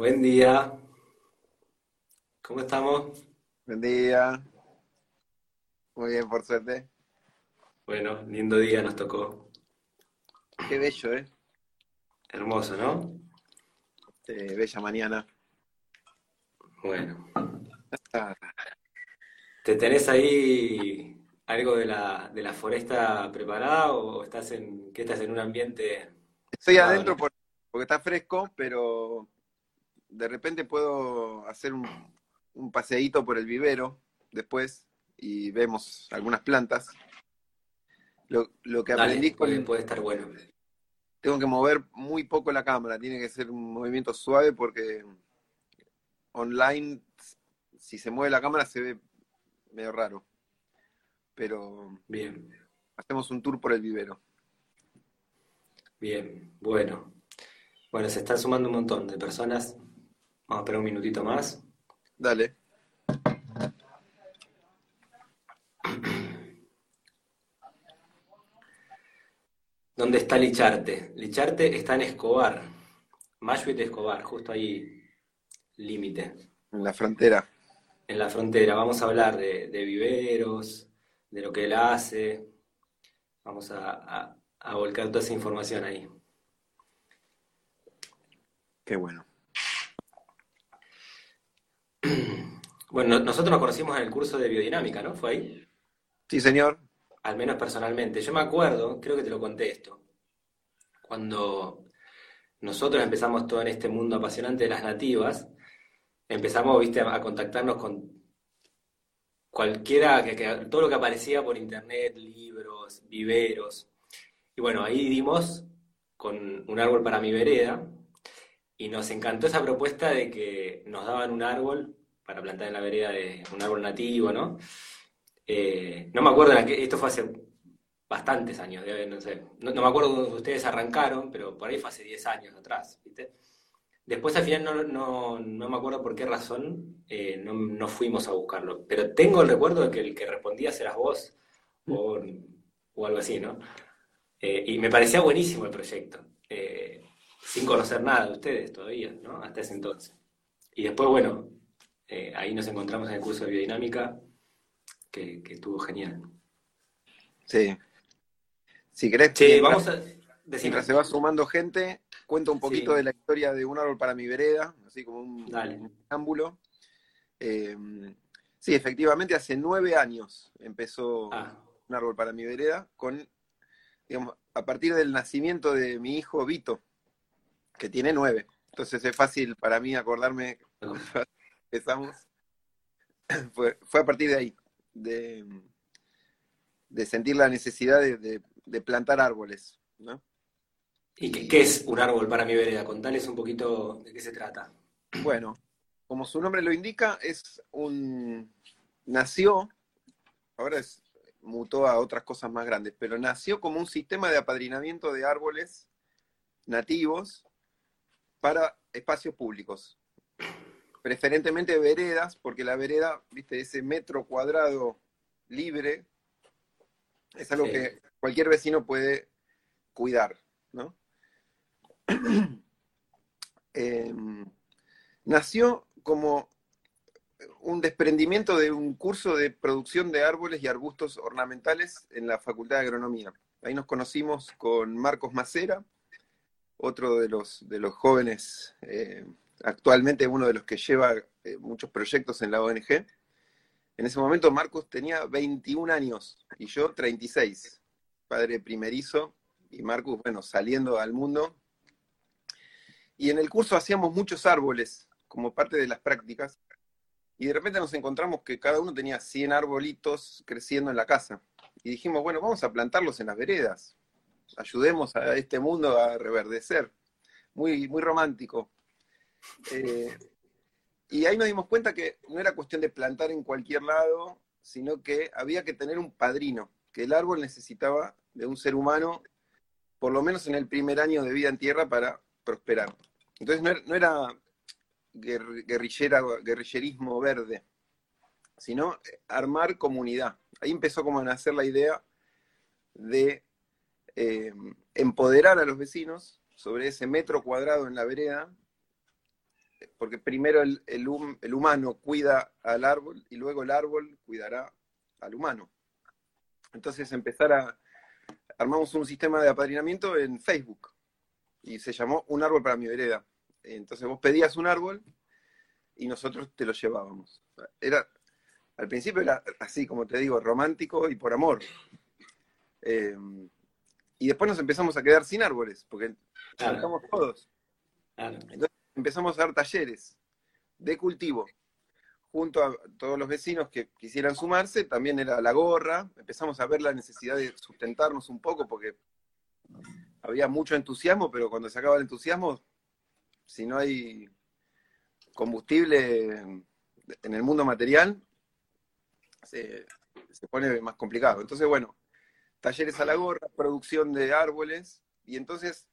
Buen día. ¿Cómo estamos? Buen día. Muy bien, por suerte. Bueno, lindo día nos tocó. Qué bello, ¿eh? Hermoso, ¿no? Eh, bella mañana. Bueno. ¿Te tenés ahí algo de la, de la foresta preparada o estás en, qué estás en un ambiente? Estoy adentro por- porque está fresco, pero de repente puedo hacer un, un paseíto por el vivero después y vemos algunas plantas. Lo, lo que Dale, aprendí con, puede, puede estar bueno. tengo que mover muy poco la cámara, tiene que ser un movimiento suave porque online, si se mueve la cámara se ve medio raro. Pero Bien, hacemos un tour por el vivero. bien, bueno. Bueno, se están sumando un montón de personas. Vamos a esperar un minutito más. Dale. ¿Dónde está Licharte? Licharte está en Escobar. Mashuit de Escobar, justo ahí, límite. En la frontera. en la frontera. Vamos a hablar de, de viveros, de lo que él hace. Vamos a, a- a volcar toda esa información ahí. Qué bueno. Bueno, no- nosotros nos conocimos en el curso de biodinámica, ¿no? ¿Fue ahí? Sí, señor. Al menos personalmente. Yo me acuerdo, creo que te lo conté esto, cuando nosotros empezamos todo en este mundo apasionante de las nativas, empezamos, viste, a, a contactarnos con cualquiera, que, que- todo lo que aparecía por internet, libros, viveros. Y bueno, ahí dimos con un árbol para mi vereda y nos encantó esa propuesta de que nos daban un árbol para plantar en la vereda de un árbol nativo, ¿no? Eh, no me acuerdo, esto fue hace bastantes años, no sé, no, no me acuerdo cuando ustedes arrancaron, pero por ahí fue hace 10 años atrás, ¿viste? Después al final no, no, no me acuerdo por qué razón eh, no, no fuimos a buscarlo, pero tengo el recuerdo de que el que respondías eras vos o, o algo así, ¿no? Eh, y me parecía buenísimo el proyecto, eh, sin conocer nada de ustedes todavía, ¿no? Hasta ese entonces. Y después, bueno, eh, ahí nos encontramos en el curso de biodinámica, que, que estuvo genial. Sí. Si querés, mientras, vamos a... Mientras se va sumando gente, cuento un poquito Sí. de la historia de un árbol para mi vereda, así como un, un. Eh, sí, efectivamente, hace nueve años empezó Ah, un árbol para mi vereda, con, digamos, a partir del nacimiento de mi hijo Vito, que tiene nueve. Entonces es fácil para mí acordarme empezamos. Fue, fue a partir de ahí, de, de sentir la necesidad de, de- de plantar árboles, ¿no? ¿y qué, qué es un árbol para mi vereda? Contales un poquito de qué se trata. Bueno, como su nombre lo indica, es un nació, ahora es, mutó a otras cosas más grandes, pero nació como un sistema de apadrinamiento de árboles nativos para espacios públicos. Preferentemente veredas, porque la vereda, viste, ese metro cuadrado libre, es algo Sí. que cualquier vecino puede cuidar, ¿no? Em, nació como un desprendimiento de un curso de producción de árboles y arbustos ornamentales en la Facultad de Agronomía. Ahí nos conocimos con Marcos Macera, otro de los, de los jóvenes, eh, actualmente uno de los que lleva eh, muchos proyectos en la ONG. En ese momento Marcos tenía 21 años y yo 36, padre primerizo, y Marcos, bueno, saliendo al mundo. Y en el curso hacíamos muchos árboles como parte de las prácticas, y de repente nos encontramos que cada uno tenía 100 arbolitos creciendo en la casa. Y dijimos, bueno, vamos a plantarlos en las veredas, ayudemos a este mundo a reverdecer. Muy, muy romántico. Eh, y ahí nos dimos cuenta que no era cuestión de plantar en cualquier lado, sino que había que tener un padrino, que el árbol necesitaba de un ser humano, por lo menos en el primer año de vida en tierra, para prosperar. Entonces no era, no era guer- guerrillera, guerrillerismo verde, sino armar comunidad. Ahí empezó como a nacer la idea de eh, empoderar a los vecinos sobre ese metro cuadrado en la vereda, porque primero el, el, humano cuida al árbol y luego el árbol cuidará al humano. Entonces empezar a, armamos un sistema de apadrinamiento en Facebook y se llamó Un árbol para mi vereda. Entonces vos pedías un árbol y nosotros te lo llevábamos. Era, al principio era así, como te digo, romántico y por amor. Eh, y después nos empezamos a quedar sin árboles, porque estamos todos. Entonces empezamos a dar talleres de cultivo junto a todos los vecinos que quisieran sumarse, también era la gorra, empezamos a ver la necesidad de sustentarnos un poco porque había mucho entusiasmo, pero cuando se acaba el entusiasmo, si no hay combustible en el mundo material, se, se pone más complicado. Entonces, bueno, talleres a la gorra, producción de árboles, y entonces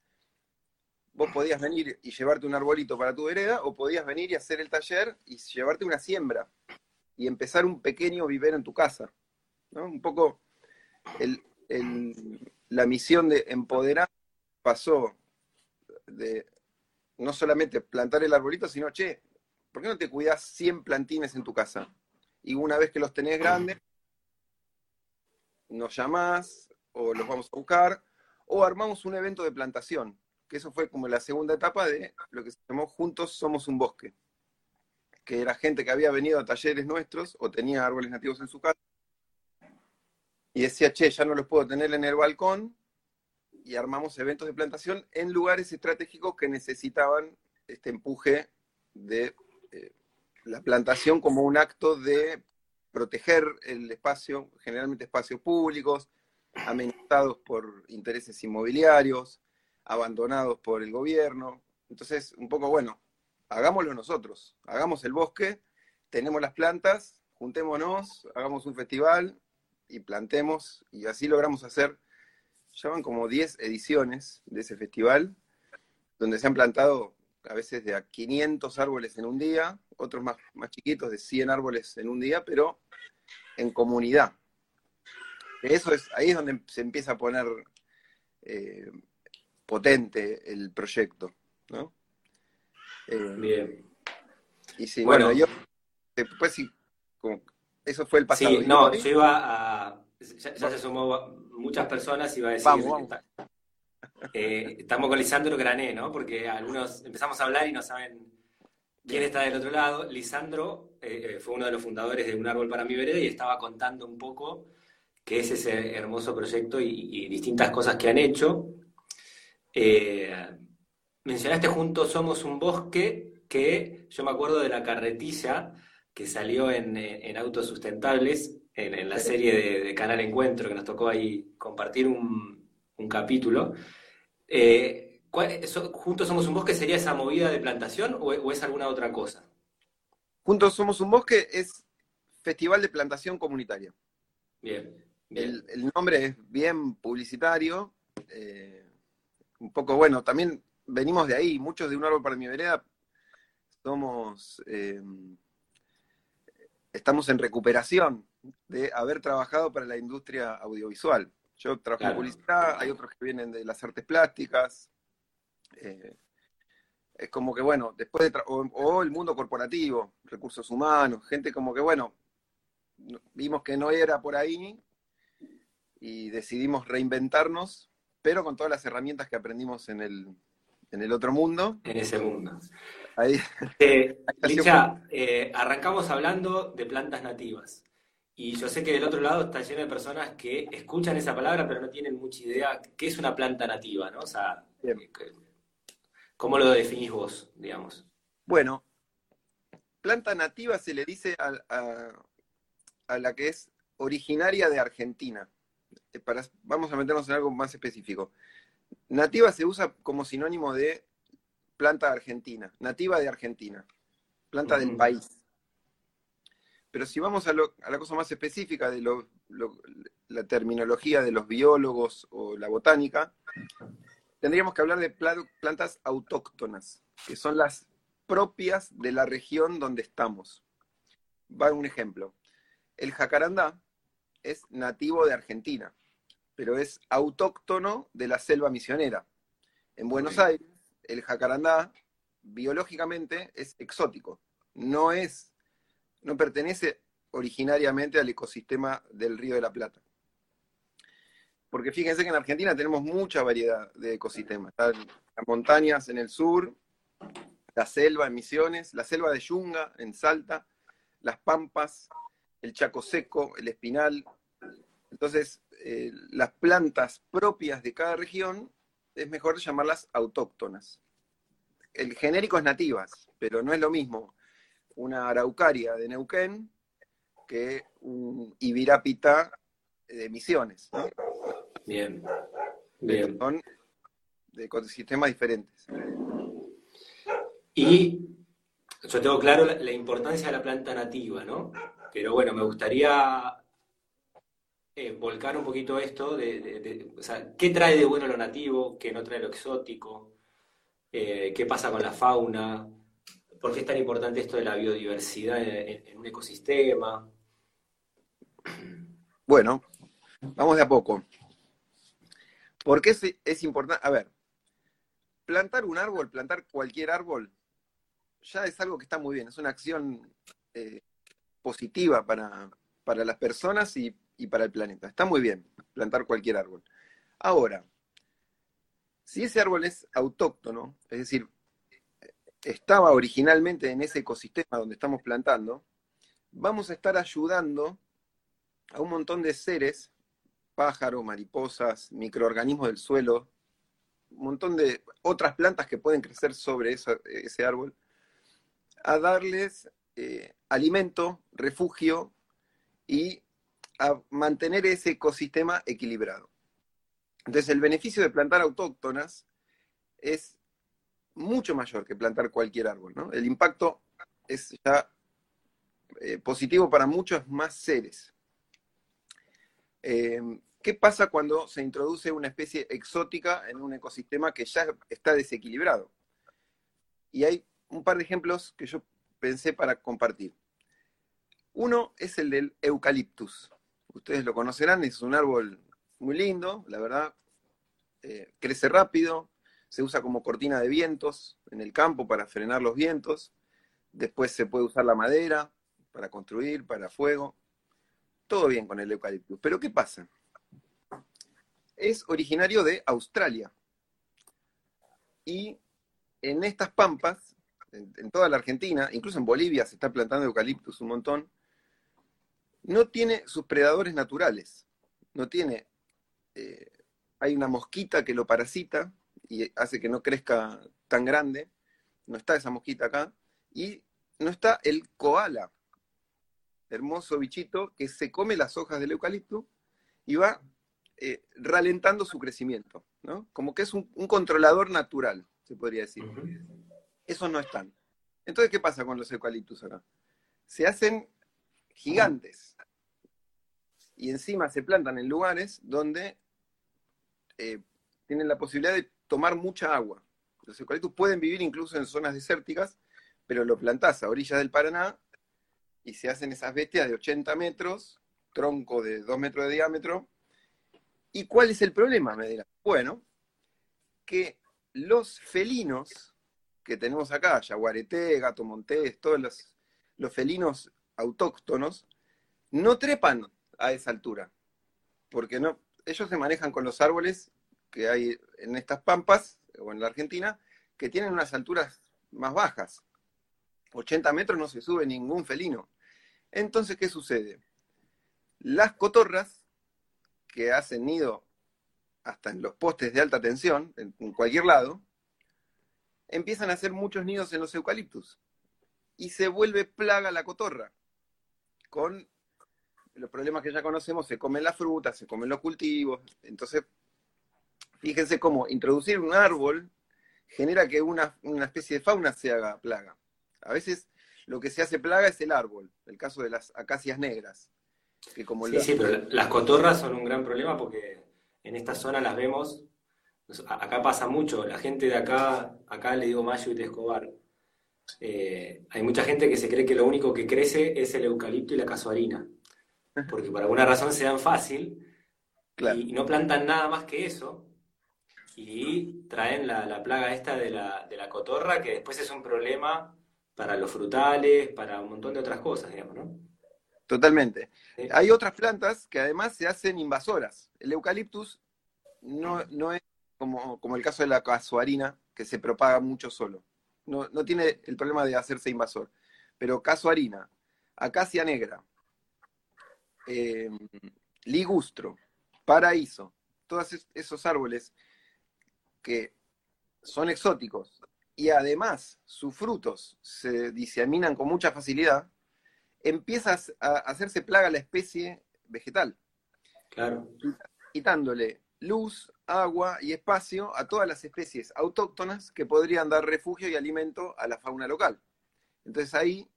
vos podías venir y llevarte un arbolito para tu vereda, o podías venir y hacer el taller y llevarte una siembra y empezar un pequeño vivero en tu casa. ¿no? Un poco la misión de empoderar pasó de no solamente plantar el arbolito, sino, che, ¿por qué no te cuidas 100 plantines en tu casa? Y una vez que los tenés grandes, nos llamás o los vamos a buscar, o armamos un evento de plantación que eso fue como la segunda etapa de lo que se llamó Juntos Somos un Bosque, que era gente que había venido a talleres nuestros o tenía árboles nativos en su casa y decía, che, ya no los puedo tener en el balcón y armamos eventos de plantación en lugares estratégicos que necesitaban este empuje de eh, la plantación como un acto de proteger el espacio, generalmente espacios públicos, amenazados por intereses inmobiliarios, abandonados por el gobierno. Entonces, un poco, bueno, hagámoslo nosotros, hagamos el bosque, tenemos las plantas, juntémonos, hagamos un festival y plantemos, y así logramos hacer, ya van como 10 ediciones de ese festival, donde se han plantado a veces de a 500 árboles en un día, otros más, más chiquitos de 100 árboles en un día, pero en comunidad. Eso es, ahí es donde se empieza a poner eh, potente el proyecto, ¿no? Eh, Bien. Y sí, bueno, yo después sí, eso fue el pasado. Sí, no, yo iba a, ya, se sumó muchas personas, iba a decir, vamos, vamos. Eh, estamos con Lisandro Grané, ¿no? Porque algunos empezamos a hablar y no saben quién está del otro lado. Lisandro eh, fue uno de los fundadores de Un Árbol para mi Vereda y estaba contando un poco qué es ese hermoso proyecto y distintas cosas que han hecho. Eh, mencionaste Juntos Somos un Bosque, que yo me acuerdo de la carretilla que salió en, Autos Sustentables, en, la serie de, Canal Encuentro, que nos tocó ahí compartir un, capítulo. Eh, ¿Juntos Somos un Bosque sería esa movida de plantación o, es alguna otra cosa? Juntos Somos un Bosque es Festival de Plantación Comunitaria. Bien. El, nombre es bien publicitario. Eh, un poco, bueno, también venimos de ahí, muchos de Un Árbol para mi Vereda somos, eh, estamos en recuperación de haber trabajado para la industria audiovisual. Yo trabajo en publicidad, hay otros que vienen de las artes plásticas. Eh, es como que, bueno, después de o, el mundo corporativo, recursos humanos, gente como que, bueno, vimos que no era por ahí y decidimos reinventarnos pero con todas las herramientas que aprendimos en el, en el otro mundo. En ese mundo. Ahí, eh, Licha, eh, arrancamos hablando de plantas nativas. Y yo sé que del otro lado está lleno de personas que escuchan esa palabra, pero no tienen mucha idea qué es una planta nativa, ¿no? O sea, ¿cómo lo definís vos, digamos? Bueno, planta nativa se le dice a, a la que es originaria de Argentina. Eh, vamos a meternos en algo más específico. Nativa se usa como sinónimo de planta argentina, nativa de Argentina, planta del país. Pero si vamos a, la cosa más específica de la terminología de los biólogos o la botánica, tendríamos que hablar de plantas autóctonas, que son las propias de la región donde estamos. Va un ejemplo. El jacarandá es nativo de Argentina, pero es autóctono de la selva misionera. En Buenos Aires, el jacarandá biológicamente es exótico, no es, no pertenece originariamente al ecosistema del Río de la Plata. Porque fíjense que en Argentina tenemos mucha variedad de ecosistemas. Están las montañas en el sur, la selva en Misiones, la selva de Yunga en Salta, las pampas, el chaco seco, el espinal. Entonces, eh, las plantas propias de cada región es mejor llamarlas autóctonas. El genérico es nativas, pero no es lo mismo una araucaria de Neuquén que un ibirapita de Misiones. Bien, bien. Son de ecosistemas diferentes. Y yo tengo claro la, importancia de la planta nativa, ¿no? Pero bueno, me gustaría eh, volcar un poquito esto o sea, ¿qué trae de bueno lo nativo, qué no trae lo exótico? Eh, ¿Qué pasa con la fauna? ¿Por qué es tan importante esto de la biodiversidad en, un ecosistema? Bueno, vamos de a poco. ¿Por qué es, importante? A ver, plantar un árbol, plantar cualquier árbol, ya es algo que está muy bien, es una acción eh, positiva para, las personas y, para el planeta. Está muy bien plantar cualquier árbol. Ahora, si ese árbol es autóctono, es decir, estaba originalmente en ese ecosistema donde estamos plantando, vamos a estar ayudando a un montón de seres, pájaros, mariposas, microorganismos del suelo, un montón de otras plantas que pueden crecer sobre ese árbol, a darles eh, alimento, refugio y a mantener ese ecosistema equilibrado. Entonces el beneficio de plantar autóctonas es mucho mayor que plantar cualquier árbol. ¿no? El impacto es ya eh, positivo para muchos más seres. Eh, ¿Qué pasa cuando se introduce una especie exótica en un ecosistema que ya está desequilibrado? Y hay un par de ejemplos que yo pensé para compartir. Uno es el del eucaliptus. Ustedes lo conocerán, es un árbol muy lindo, la verdad. Eh, crece rápido, se usa como cortina de vientos en el campo para frenar los vientos. Después se puede usar la madera para construir, para fuego. Todo bien con el eucaliptus. Pero ¿qué pasa? Es originario de Australia. Y en estas pampas en, toda la Argentina, incluso en Bolivia se está plantando eucaliptus un montón, no tiene sus predadores naturales. No tiene. Eh, hay una mosquita que lo parasita y hace que no crezca tan grande. No está esa mosquita acá. Y no está el koala, hermoso bichito que se come las hojas del eucalipto y va eh, ralentando su crecimiento, ¿no? Como que es un, un controlador natural, se podría decir esos no están. Entonces, ¿qué pasa con los eucaliptus acá? Se hacen gigantes y encima se plantan en lugares donde eh, tienen la posibilidad de tomar mucha agua. Los eucaliptus pueden vivir incluso en zonas desérticas, pero lo plantás a orillas del Paraná y se hacen esas bestias de 80 metros, tronco de 2 metros de diámetro. ¿Y cuál es el problema? Me dirán. Bueno, que los felinos que tenemos acá, yaguareté, gato montés, todos los, felinos autóctonos, no trepan a esa altura, porque no, ellos se manejan con los árboles que hay en estas pampas, o en la Argentina, que tienen unas alturas más bajas. 80 metros no se sube ningún felino. Entonces, ¿qué sucede? Las cotorras, que hacen nido hasta en los postes de alta tensión, en cualquier lado, empiezan a hacer muchos nidos en los eucaliptus y se vuelve plaga la cotorra. Con los problemas que ya conocemos, se comen las frutas, se comen los cultivos. Entonces, fíjense cómo introducir un árbol genera que una, especie de fauna se haga plaga. A veces lo que se hace plaga es el árbol, el caso de las acacias negras. Que como sí, sí, pero las cotorras son un gran problema porque en esta zona las vemos Acá pasa mucho, la gente de acá, acá le digo Mayo y Escobar. Eh, hay mucha gente que se cree que lo único que crece es el eucalipto y la casuarina, porque por alguna razón se dan fácil y no plantan nada más que eso. y traen la, plaga esta de la, de la cotorra, que después es un problema para los frutales, para un montón de otras cosas, digamos, ¿no? Totalmente. Hay otras plantas que además se hacen invasoras. El eucaliptus no, no es como, como, el caso de la casuarina, que se propaga mucho solo. No, no tiene el problema de hacerse invasor. Pero casuarina, acacia negra, eh, ligustro, paraíso, todos esos árboles que son exóticos y además sus frutos se diseminan con mucha facilidad, empiezas a hacerse plaga la especie vegetal. Claro. Quitándole luz, agua y espacio a todas las especies autóctonas que podrían dar refugio y alimento a la fauna local. Entonces ahí,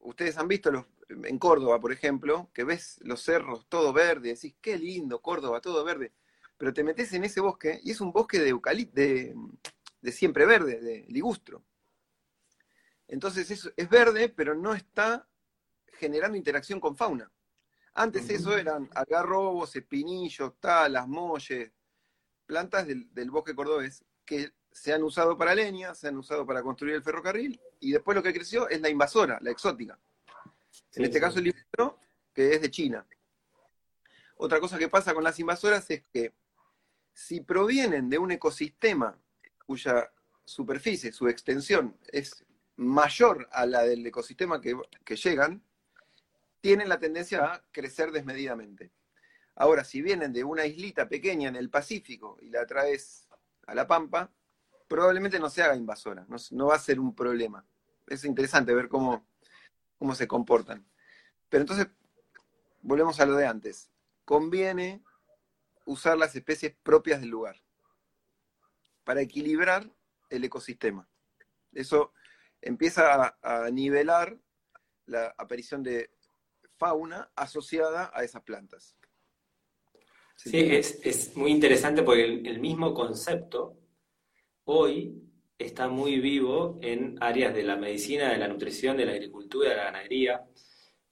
ustedes han visto los, en Córdoba, por ejemplo, que ves los cerros todo verde, decís, qué lindo, Córdoba, todo verde, pero te metes en ese bosque y es un bosque de eucalipto, de, siempre verde, de ligustro. Entonces es, es verde, pero no está generando interacción con fauna. Antes eso eran agarrobos, espinillos, talas, molles, plantas del, bosque cordobés que se han usado para leña, se han usado para construir el ferrocarril, y después lo que creció es la invasora, la exótica. en este caso el libro, que es de China. Otra cosa que pasa con las invasoras es que si provienen de un ecosistema cuya superficie, su extensión es mayor a la del ecosistema que, que llegan, tienen la tendencia a crecer desmedidamente. Ahora, si vienen de una islita pequeña en el Pacífico y la traes a la Pampa, probablemente no se haga invasora, no, va a ser un problema. Es interesante ver cómo, cómo se comportan. Pero entonces, volvemos a lo de antes. Conviene usar las especies propias del lugar para equilibrar el ecosistema. Eso empieza a nivelar la aparición de fauna asociada a esas plantas. Sí, es, muy interesante porque el, mismo concepto hoy está muy vivo en áreas de la medicina, de la nutrición, de la agricultura, de la ganadería.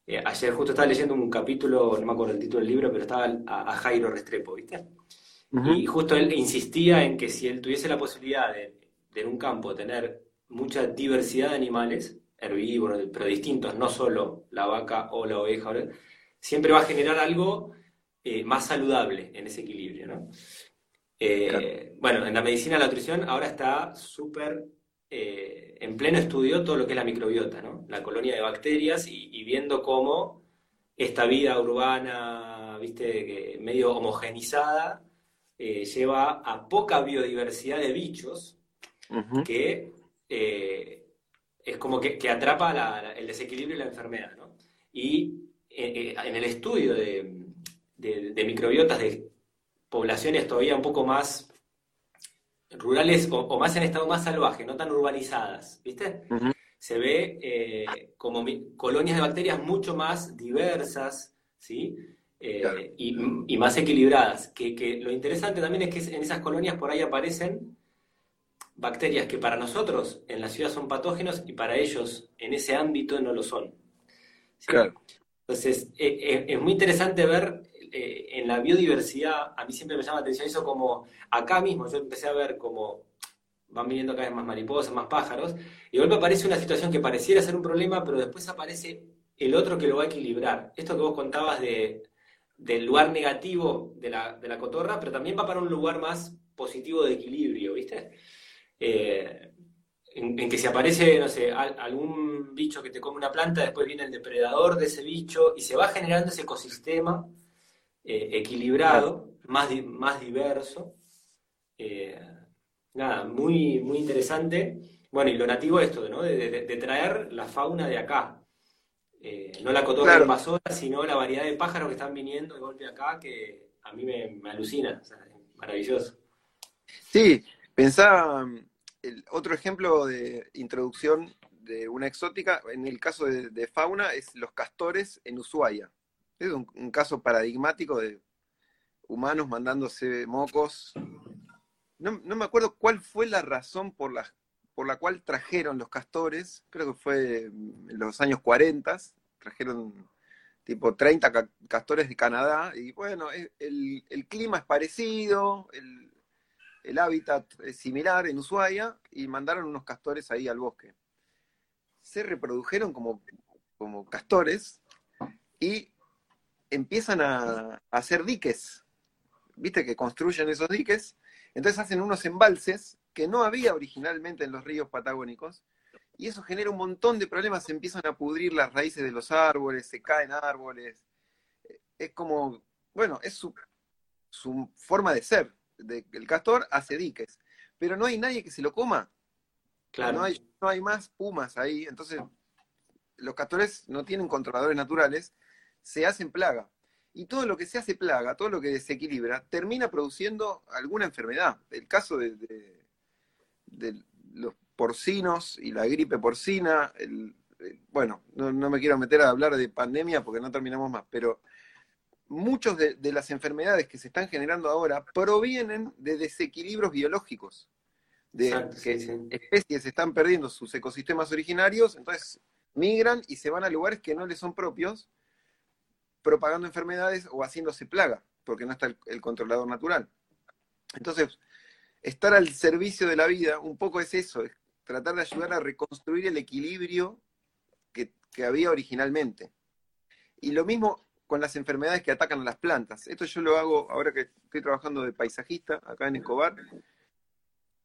Eh, ayer justo estaba leyendo un capítulo, no me acuerdo el título del libro, pero estaba a, Jairo Restrepo, ¿viste? Y justo él insistía en que si él tuviese la posibilidad de, de en un campo tener mucha diversidad de animales, herbívoros, pero distintos, no solo la vaca o la oveja, siempre va a generar algo eh, más saludable en ese equilibrio. ¿no? Eh, bueno, en la medicina la nutrición ahora está súper eh, en pleno estudio todo lo que es la microbiota, ¿no? la colonia de bacterias y, viendo cómo esta vida urbana, viste, medio homogenizada, lleva a poca biodiversidad de bichos que es como que, atrapa el desequilibrio y la enfermedad, ¿no? Y en el estudio de, microbiotas de poblaciones todavía un poco más rurales o, más en estado más salvaje, no tan urbanizadas, ¿viste? Se ve eh, como colonias de bacterias mucho más diversas, ¿sí? y, más equilibradas. Que, que, lo interesante también es que en esas colonias por ahí aparecen bacterias que para nosotros en la ciudad son patógenos y para ellos en ese ámbito no lo son. Entonces, eh, eh, es muy interesante ver eh, en la biodiversidad, a mí siempre me llama la atención eso como acá mismo, yo empecé a ver como van viniendo cada vez más mariposas, más pájaros, y luego aparece una situación que pareciera ser un problema, pero después aparece el otro que lo va a equilibrar. Esto que vos contabas de, del lugar negativo de la, de la cotorra, pero también va para un lugar más positivo de equilibrio, ¿viste? Eh, en, que si aparece, no sé, algún bicho que te come una planta, después viene el depredador de ese bicho y se va generando ese ecosistema eh, equilibrado, más, más diverso. Eh, nada, muy, muy interesante. Bueno, y lo nativo es esto, ¿no? De, traer la fauna de acá. no la cotorra claro. invasora, sino la variedad de pájaros que están viniendo de golpe acá, que a mí me, alucina. maravilloso. Sí, pensaba otro ejemplo de introducción de una exótica, en el caso de, fauna, es los castores en Ushuaia. Es un, caso paradigmático de humanos mandándose mocos. No, me acuerdo cuál fue la razón por la, por la cual trajeron los castores, creo que fue en los años 40, trajeron tipo 30 castores de Canadá, y bueno, el, clima es parecido, el, hábitat similar en Ushuaia. Y mandaron unos castores ahí al bosque. Se reprodujeron como, como castores. Y empiezan a, hacer diques. ¿Viste que construyen esos diques? Entonces hacen unos embalses que no había originalmente en los ríos patagónicos y eso genera un montón de problemas. Se empiezan a pudrir las raíces de los árboles, se caen árboles. Es como, bueno, es su, forma de ser. el castor hace diques, pero no hay nadie que se lo coma. Claro. No hay, no hay más pumas ahí. Entonces, los castores no tienen controladores naturales se hacen plaga. Y todo lo que se hace plaga, todo lo que desequilibra, termina produciendo alguna enfermedad. El caso de, los porcinos y la gripe porcina, bueno, no, me quiero meter a hablar de pandemia porque no terminamos más, pero muchas de, las enfermedades que se están generando ahora provienen de desequilibrios biológicos, de que especies están perdiendo sus ecosistemas originarios, entonces migran y se van a lugares que no les son propios propagando enfermedades o haciéndose plaga, porque no está el, controlador natural. Entonces, estar al servicio de la vida un poco es eso, es tratar de ayudar a reconstruir el equilibrio que, había originalmente. Y lo mismo con las enfermedades que atacan a las plantas. Esto yo lo hago ahora que estoy trabajando de paisajista acá en Escobar.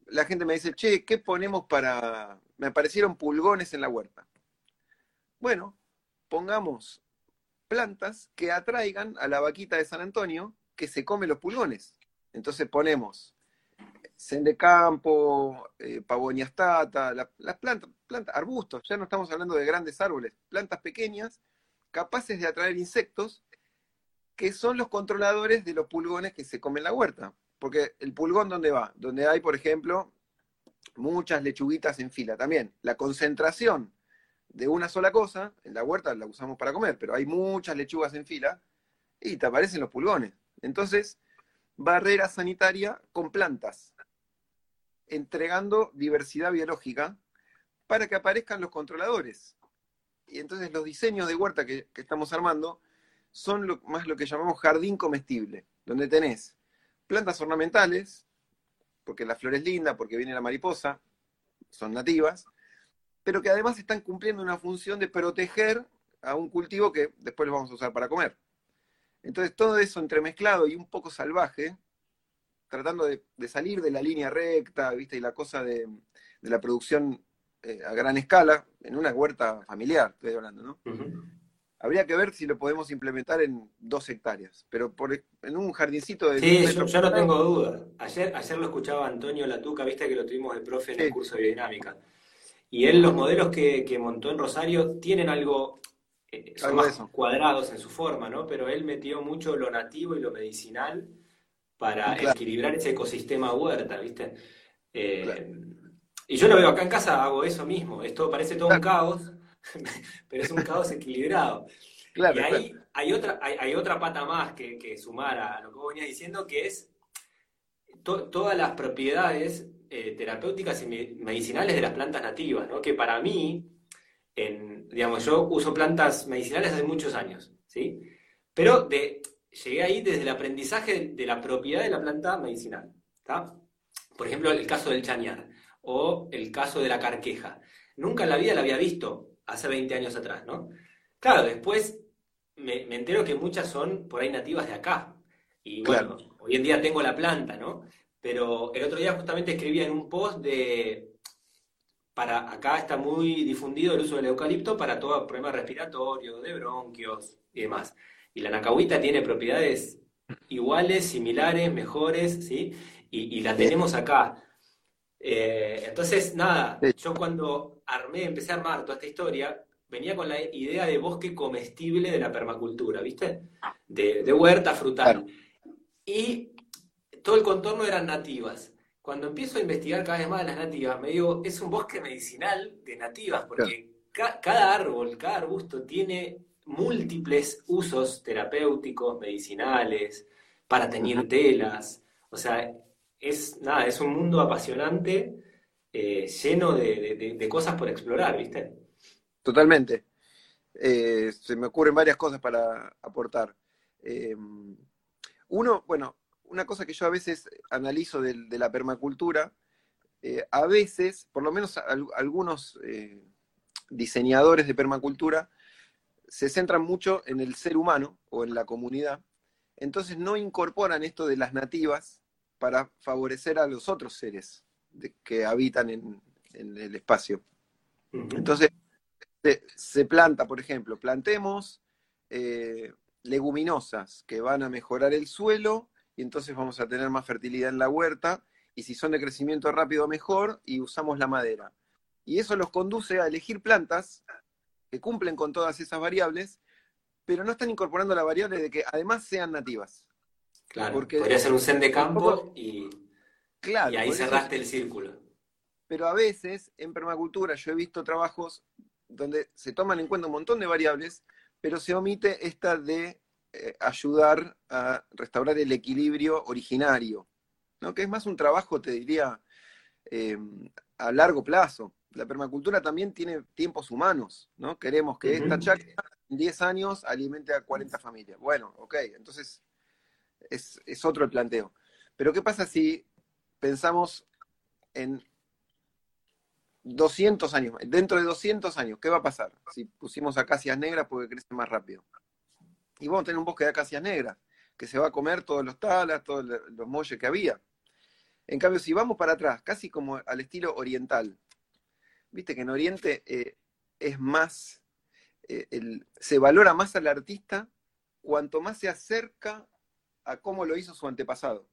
La gente me dice, che, ¿qué ponemos para...? Me aparecieron pulgones en la huerta. Bueno, pongamos plantas que atraigan a la vaquita de San Antonio que se come los pulgones. Entonces ponemos sen de campo, eh, pavoniastata, las plantas, plantas, arbustos, ya no estamos hablando de grandes árboles, plantas pequeñas capaces de atraer insectos que son los controladores de los pulgones que se comen la huerta. Porque el pulgón, ¿dónde va? Donde hay, por ejemplo, muchas lechuguitas en fila. También la concentración de una sola cosa, en la huerta la usamos para comer, pero hay muchas lechugas en fila y te aparecen los pulgones. Entonces, barrera sanitaria con plantas, entregando diversidad biológica para que aparezcan los controladores. Y entonces los diseños de huerta que, estamos armando son más lo que llamamos jardín comestible, donde tenés plantas ornamentales, porque la flor es linda, porque viene la mariposa, son nativas, pero que además están cumpliendo una función de proteger a un cultivo que después lo vamos a usar para comer. Entonces todo eso entremezclado y un poco salvaje, tratando de, salir de la línea recta, ¿viste? Y la cosa de, la producción eh, a gran escala, en una huerta familiar, estoy hablando, ¿no? Habría que ver si lo podemos implementar en dos hectáreas, pero por, en un jardincito de... Sí, yo, no tengo duda. Ayer, ayer lo escuchaba Antonio Latuca, viste que lo tuvimos de profe en el curso de biodinámica. Y él, los modelos que, montó en Rosario tienen algo, eh, son más cuadrados en su forma, ¿no? Pero él metió mucho lo nativo y lo medicinal para equilibrar ese ecosistema huerta, ¿viste? Eh, y yo lo veo acá en casa, hago eso mismo. Esto parece todo un caos, pero es un caos equilibrado. y ahí hay, otra, hay, otra pata más que, sumar a lo que vos venías diciendo, que es todas las propiedades eh, terapéuticas y medicinales de las plantas nativas, ¿no? Que para mí, en, digamos, yo uso plantas medicinales hace muchos años, ¿sí? Pero de, llegué ahí desde el aprendizaje de la propiedad de la planta medicinal. Por ejemplo, el caso del chañar o el caso de la carqueja. Nunca en la vida la había visto hace 20 años atrás, ¿no? Claro, después me, me entero que muchas son por ahí nativas de acá. Y bueno, hoy en día tengo la planta, ¿no? Pero el otro día justamente escribía en un post de, para acá está muy difundido el uso del eucalipto para todo problema respiratorio, de bronquios y demás. Y la nacahuita tiene propiedades iguales, similares, mejores, ¿sí? Y, la tenemos acá. Eh, entonces, nada, yo cuando armé, empecé a armar toda esta historia, venía con la idea de bosque comestible de la permacultura, ¿viste? De, huerta frutal. Y todo el contorno eran nativas. Cuando empiezo a investigar cada vez más las nativas, me digo, es un bosque medicinal de nativas, porque cada árbol, cada arbusto tiene múltiples usos terapéuticos, medicinales, para teñir telas. O sea, es nada, es un mundo apasionante, eh, lleno de, cosas por explorar, ¿viste? Totalmente. Eh, se me ocurren varias cosas para aportar. Eh, uno, bueno, una cosa que yo a veces analizo de, la permacultura, eh, a veces, por lo menos algunos eh, diseñadores de permacultura, se centran mucho en el ser humano o en la comunidad, entonces no incorporan esto de las nativas para favorecer a los otros seres que habitan en, el espacio. Entonces, se, planta, por ejemplo, plantemos eh, leguminosas que van a mejorar el suelo y entonces vamos a tener más fertilidad en la huerta y si son de crecimiento rápido mejor y usamos la madera. Y eso los conduce a elegir plantas que cumplen con todas esas variables, pero no están incorporando la variable de que además sean nativas. Claro, porque podría ser un zen de campo y, claro, y ahí cerraste el círculo. Pero a veces en permacultura yo he visto trabajos donde se toman en cuenta un montón de variables, pero se omite esta de eh, ayudar a restaurar el equilibrio originario, ¿no? que es más un trabajo, te diría, eh, a largo plazo. La permacultura también tiene tiempos humanos, ¿no? Queremos que esta chacra en 10 años alimente a 40 familias. Bueno, ok, entonces es, es otro el planteo. Pero ¿qué pasa si pensamos en 200 años, dentro de 200 años, ¿qué va a pasar? Si pusimos acacias negras porque crecen más rápido y vamos a tener un bosque de acacias negras, que se va a comer todos los talas, todos los molles que había. En cambio, si vamos para atrás, casi como al estilo oriental, viste que en Oriente eh, es más, eh, se valora más al artista cuanto más se acerca a cómo lo hizo su antepasado.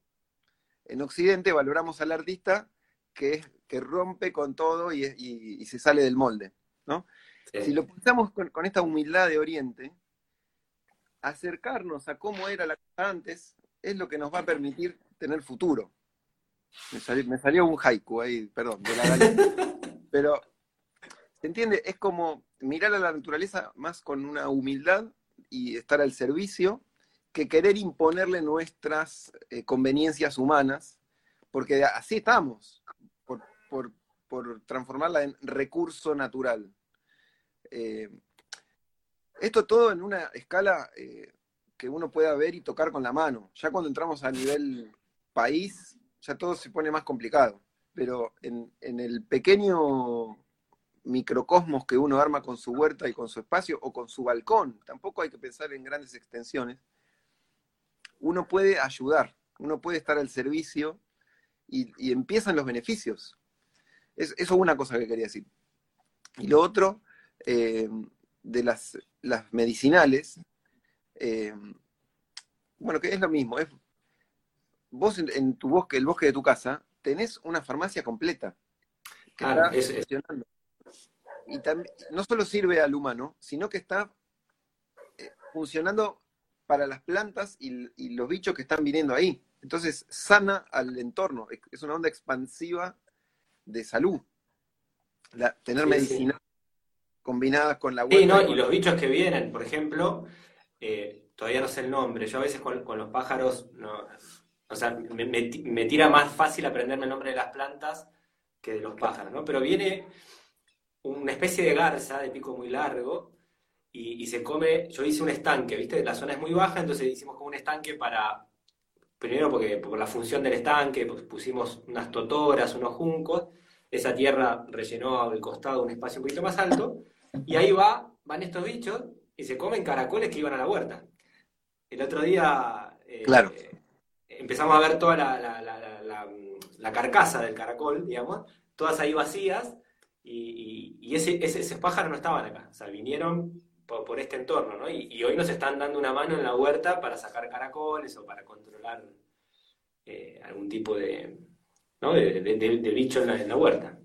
En Occidente valoramos al artista que, que rompe con todo y, se sale del molde. ¿no? Si lo pensamos con, esta humildad de Oriente, acercarnos a cómo era la cosa antes es lo que nos va a permitir tener futuro. Me salió, un haiku ahí, perdón, de la Pero, ¿se entiende? Es como mirar a la naturaleza más con una humildad y estar al servicio que querer imponerle nuestras eh, conveniencias humanas, porque así estamos, por, transformarla en recurso natural. Eh, esto todo en una escala eh, que uno pueda ver y tocar con la mano. Ya cuando entramos a nivel país, ya todo se pone más complicado. Pero en, el pequeño microcosmos que uno arma con su huerta y con su espacio o con su balcón, tampoco hay que pensar en grandes extensiones, uno puede ayudar, uno puede estar al servicio y, empiezan los beneficios. eso es una cosa que quería decir. Y lo otro, eh, de las, las medicinales, eh, bueno, que es lo mismo, es, vos en, tu bosque, el bosque de tu casa, tenés una farmacia completa que está funcionando. Y también, no solo sirve al humano, sino que está eh, funcionando para las plantas y, los bichos que están viniendo ahí. Entonces, sana al entorno. Es una onda expansiva de salud. tener medicina combinadas con la web. Sí, ¿no? y los bichos que vienen, por ejemplo, eh, todavía no sé el nombre. Yo a veces con, los pájaros, no, o sea, me, tira más fácil aprenderme el nombre de las plantas que de los pájaros, ¿no? Pero viene una especie de garza de pico muy largo y, se come, yo hice un estanque, ¿viste? La zona es muy baja, entonces hicimos como un estanque para, primero porque por la función del estanque, pues pusimos unas totoras, unos juncos, esa tierra rellenó el costado un espacio un poquito más alto, y ahí va, van estos bichos y se comen caracoles que iban a la huerta. El otro día eh, claro. empezamos a ver toda la, la, carcasa del caracol, digamos, todas ahí vacías, y, y, ese, ese, esos pájaros no estaban acá, o sea, vinieron por, este entorno, ¿no? Y, hoy nos están dando una mano en la huerta para sacar caracoles o para controlar eh, algún tipo de, ¿no? de, bicho en la, huerta.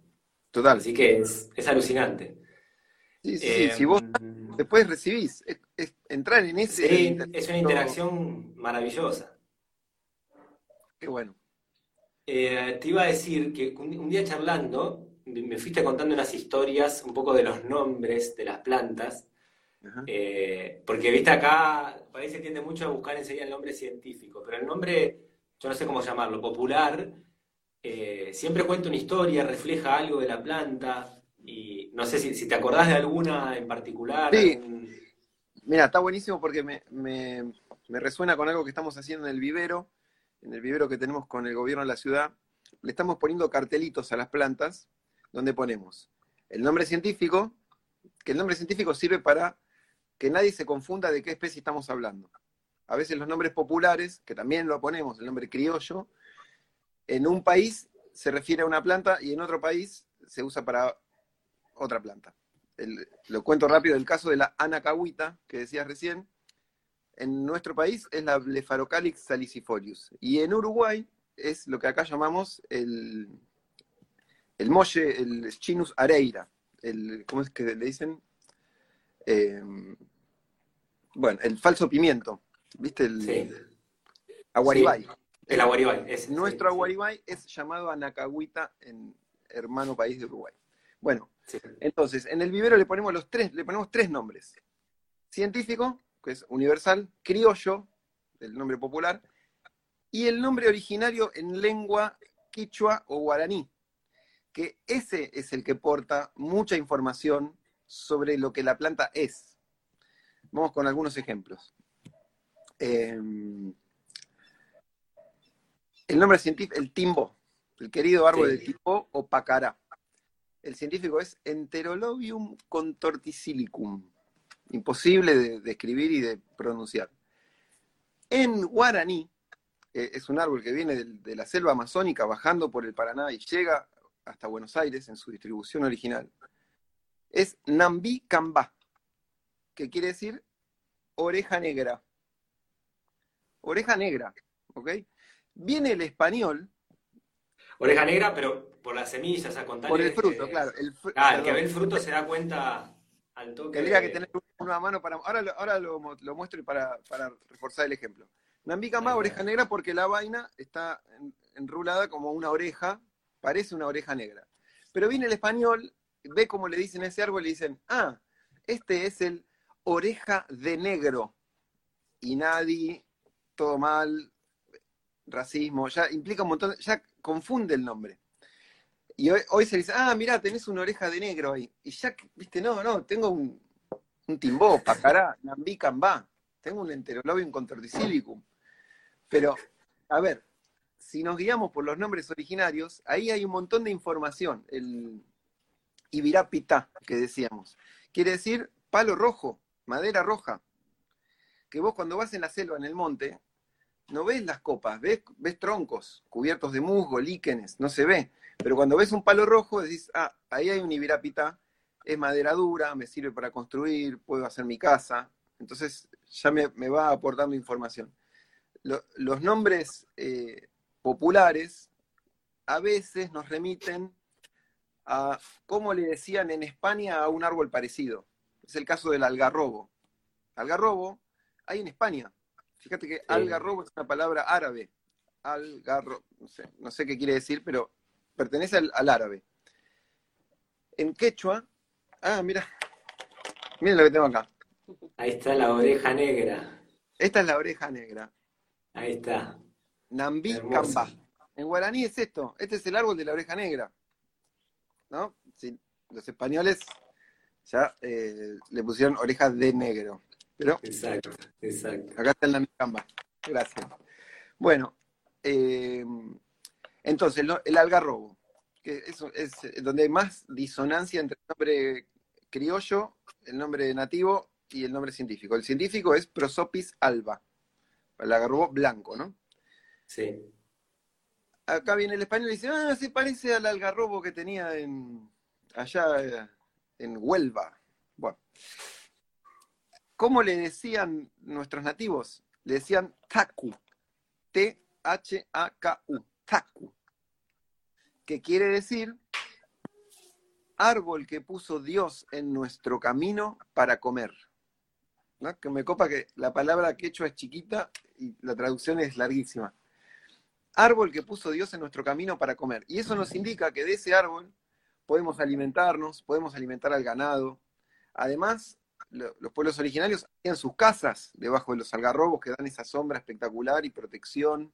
Total. Así que es, es alucinante. Sí, sí, si vos em, después recibís, es, entrar en ese... Sí, es una interacción maravillosa. Qué bueno. Eh, te iba a decir que un, día charlando, me fuiste contando unas historias un poco de los nombres de las plantas, eh, porque viste acá, parece que tiende mucho a buscar enseguida el nombre científico, pero el nombre, yo no sé cómo llamarlo, popular, eh, siempre cuenta una historia, refleja algo de la planta, y no sé si, te acordás de alguna en particular. Sí. Mira, está buenísimo porque me, resuena con algo que estamos haciendo en el vivero, en el vivero que tenemos con el gobierno de la ciudad, le estamos poniendo cartelitos a las plantas donde ponemos el nombre científico, que el nombre científico sirve para que nadie se confunda de qué especie estamos hablando. A veces los nombres populares, que también lo ponemos, el nombre criollo, en un país se refiere a una planta y en otro país se usa para otra planta. lo cuento rápido, el caso de la anacahuita, que decías recién, en nuestro país es la Blepharocalix salicifolius. Y en Uruguay es lo que acá llamamos el, el molle, el Chinus areira. El, ¿Cómo es que le dicen? Em, bueno, el falso pimiento. ¿Viste? El aguaribay. El aguaribay. Nuestro aguaribay es llamado anacahuita en hermano país de Uruguay. Bueno, entonces, en el vivero le ponemos los tres, le ponemos tres nombres. Científico, que es universal, criollo, el nombre popular, y el nombre originario en lengua quichua o guaraní, que ese es el que porta mucha información sobre lo que la planta es. Vamos con algunos ejemplos. Em, el nombre científico, el timbo, el querido árbol del timbo o pacará. El científico es Enterolobium contorticilicum imposible de, escribir y de pronunciar. En guaraní, es un árbol que viene de, la selva amazónica bajando por el Paraná y llega hasta Buenos Aires en su distribución original, es Nambi Cambá, que quiere decir oreja negra. Oreja negra, ¿ok? Viene el español. Oreja negra, pero por las semillas, a contar. Por el fruto, claro. El, ah, el que ve el fruto se da cuenta Tendría que tener una mano para. Ahora, ahora lo, muestro para, para, reforzar el ejemplo. Nambica más oreja negra porque la vaina está enrulada como una oreja, parece una oreja negra. Pero viene el español, ve cómo le dicen a ese árbol y le dicen, ah, este es el oreja de negro. Y nadie, todo mal, racismo, ya implica un montón, ya confunde el nombre. Y hoy, se dice, ah, mira, tenés una oreja de negro ahí. Y ya, viste, no, no, tengo un, un timbó, pajará, nambí, cambá. Tengo un enterolobium contorticilicum. Pero, a ver, si nos guiamos por los nombres originarios, ahí hay un montón de información. El Ibirapita, que decíamos. Quiere decir palo rojo, madera roja. Que vos cuando vas en la selva, en el monte, no ves las copas, ves, ves troncos cubiertos de musgo, líquenes, no se ve. Pero cuando ves un palo rojo, decís, ah, ahí hay un ibirapita, es madera dura, me sirve para construir, puedo hacer mi casa. Entonces ya me, va aportando información. los nombres eh, populares a veces nos remiten a cómo le decían en España a un árbol parecido. Es el caso del algarrobo. Algarrobo hay en España. Fíjate que algarrobo es una palabra árabe. Algarro, no sé, no sé qué quiere decir, pero pertenece al, árabe. En quechua, ah, mira, miren lo que tengo acá. Ahí está la oreja negra. Esta es la oreja negra. Ahí está. Nambi Camba. En guaraní es esto. Este es el árbol de la oreja negra. ¿No? los españoles ya eh, le pusieron orejas de negro. Pero, exacto, exacto. Acá está el Nambi Camba. Gracias. Bueno, eh, entonces, el algarrobo, que es, es donde hay más disonancia entre el nombre criollo, el nombre nativo y el nombre científico. El científico es Prosopis alba, el algarrobo blanco, ¿no? Sí. Acá viene el español y dice, ah, se parece al algarrobo que tenía en, allá en Huelva. Bueno. ¿Cómo le decían nuestros nativos? Le decían taku. T-H-A-K-U. Taku que quiere decir árbol que puso Dios en nuestro camino para comer. Que me copa que la palabra quechua es chiquita y la traducción es larguísima. Árbol que puso Dios en nuestro camino para comer. Y eso nos indica que de ese árbol podemos alimentarnos, podemos alimentar al ganado. Además, los pueblos originarios tienen sus casas debajo de los algarrobos que dan esa sombra espectacular y protección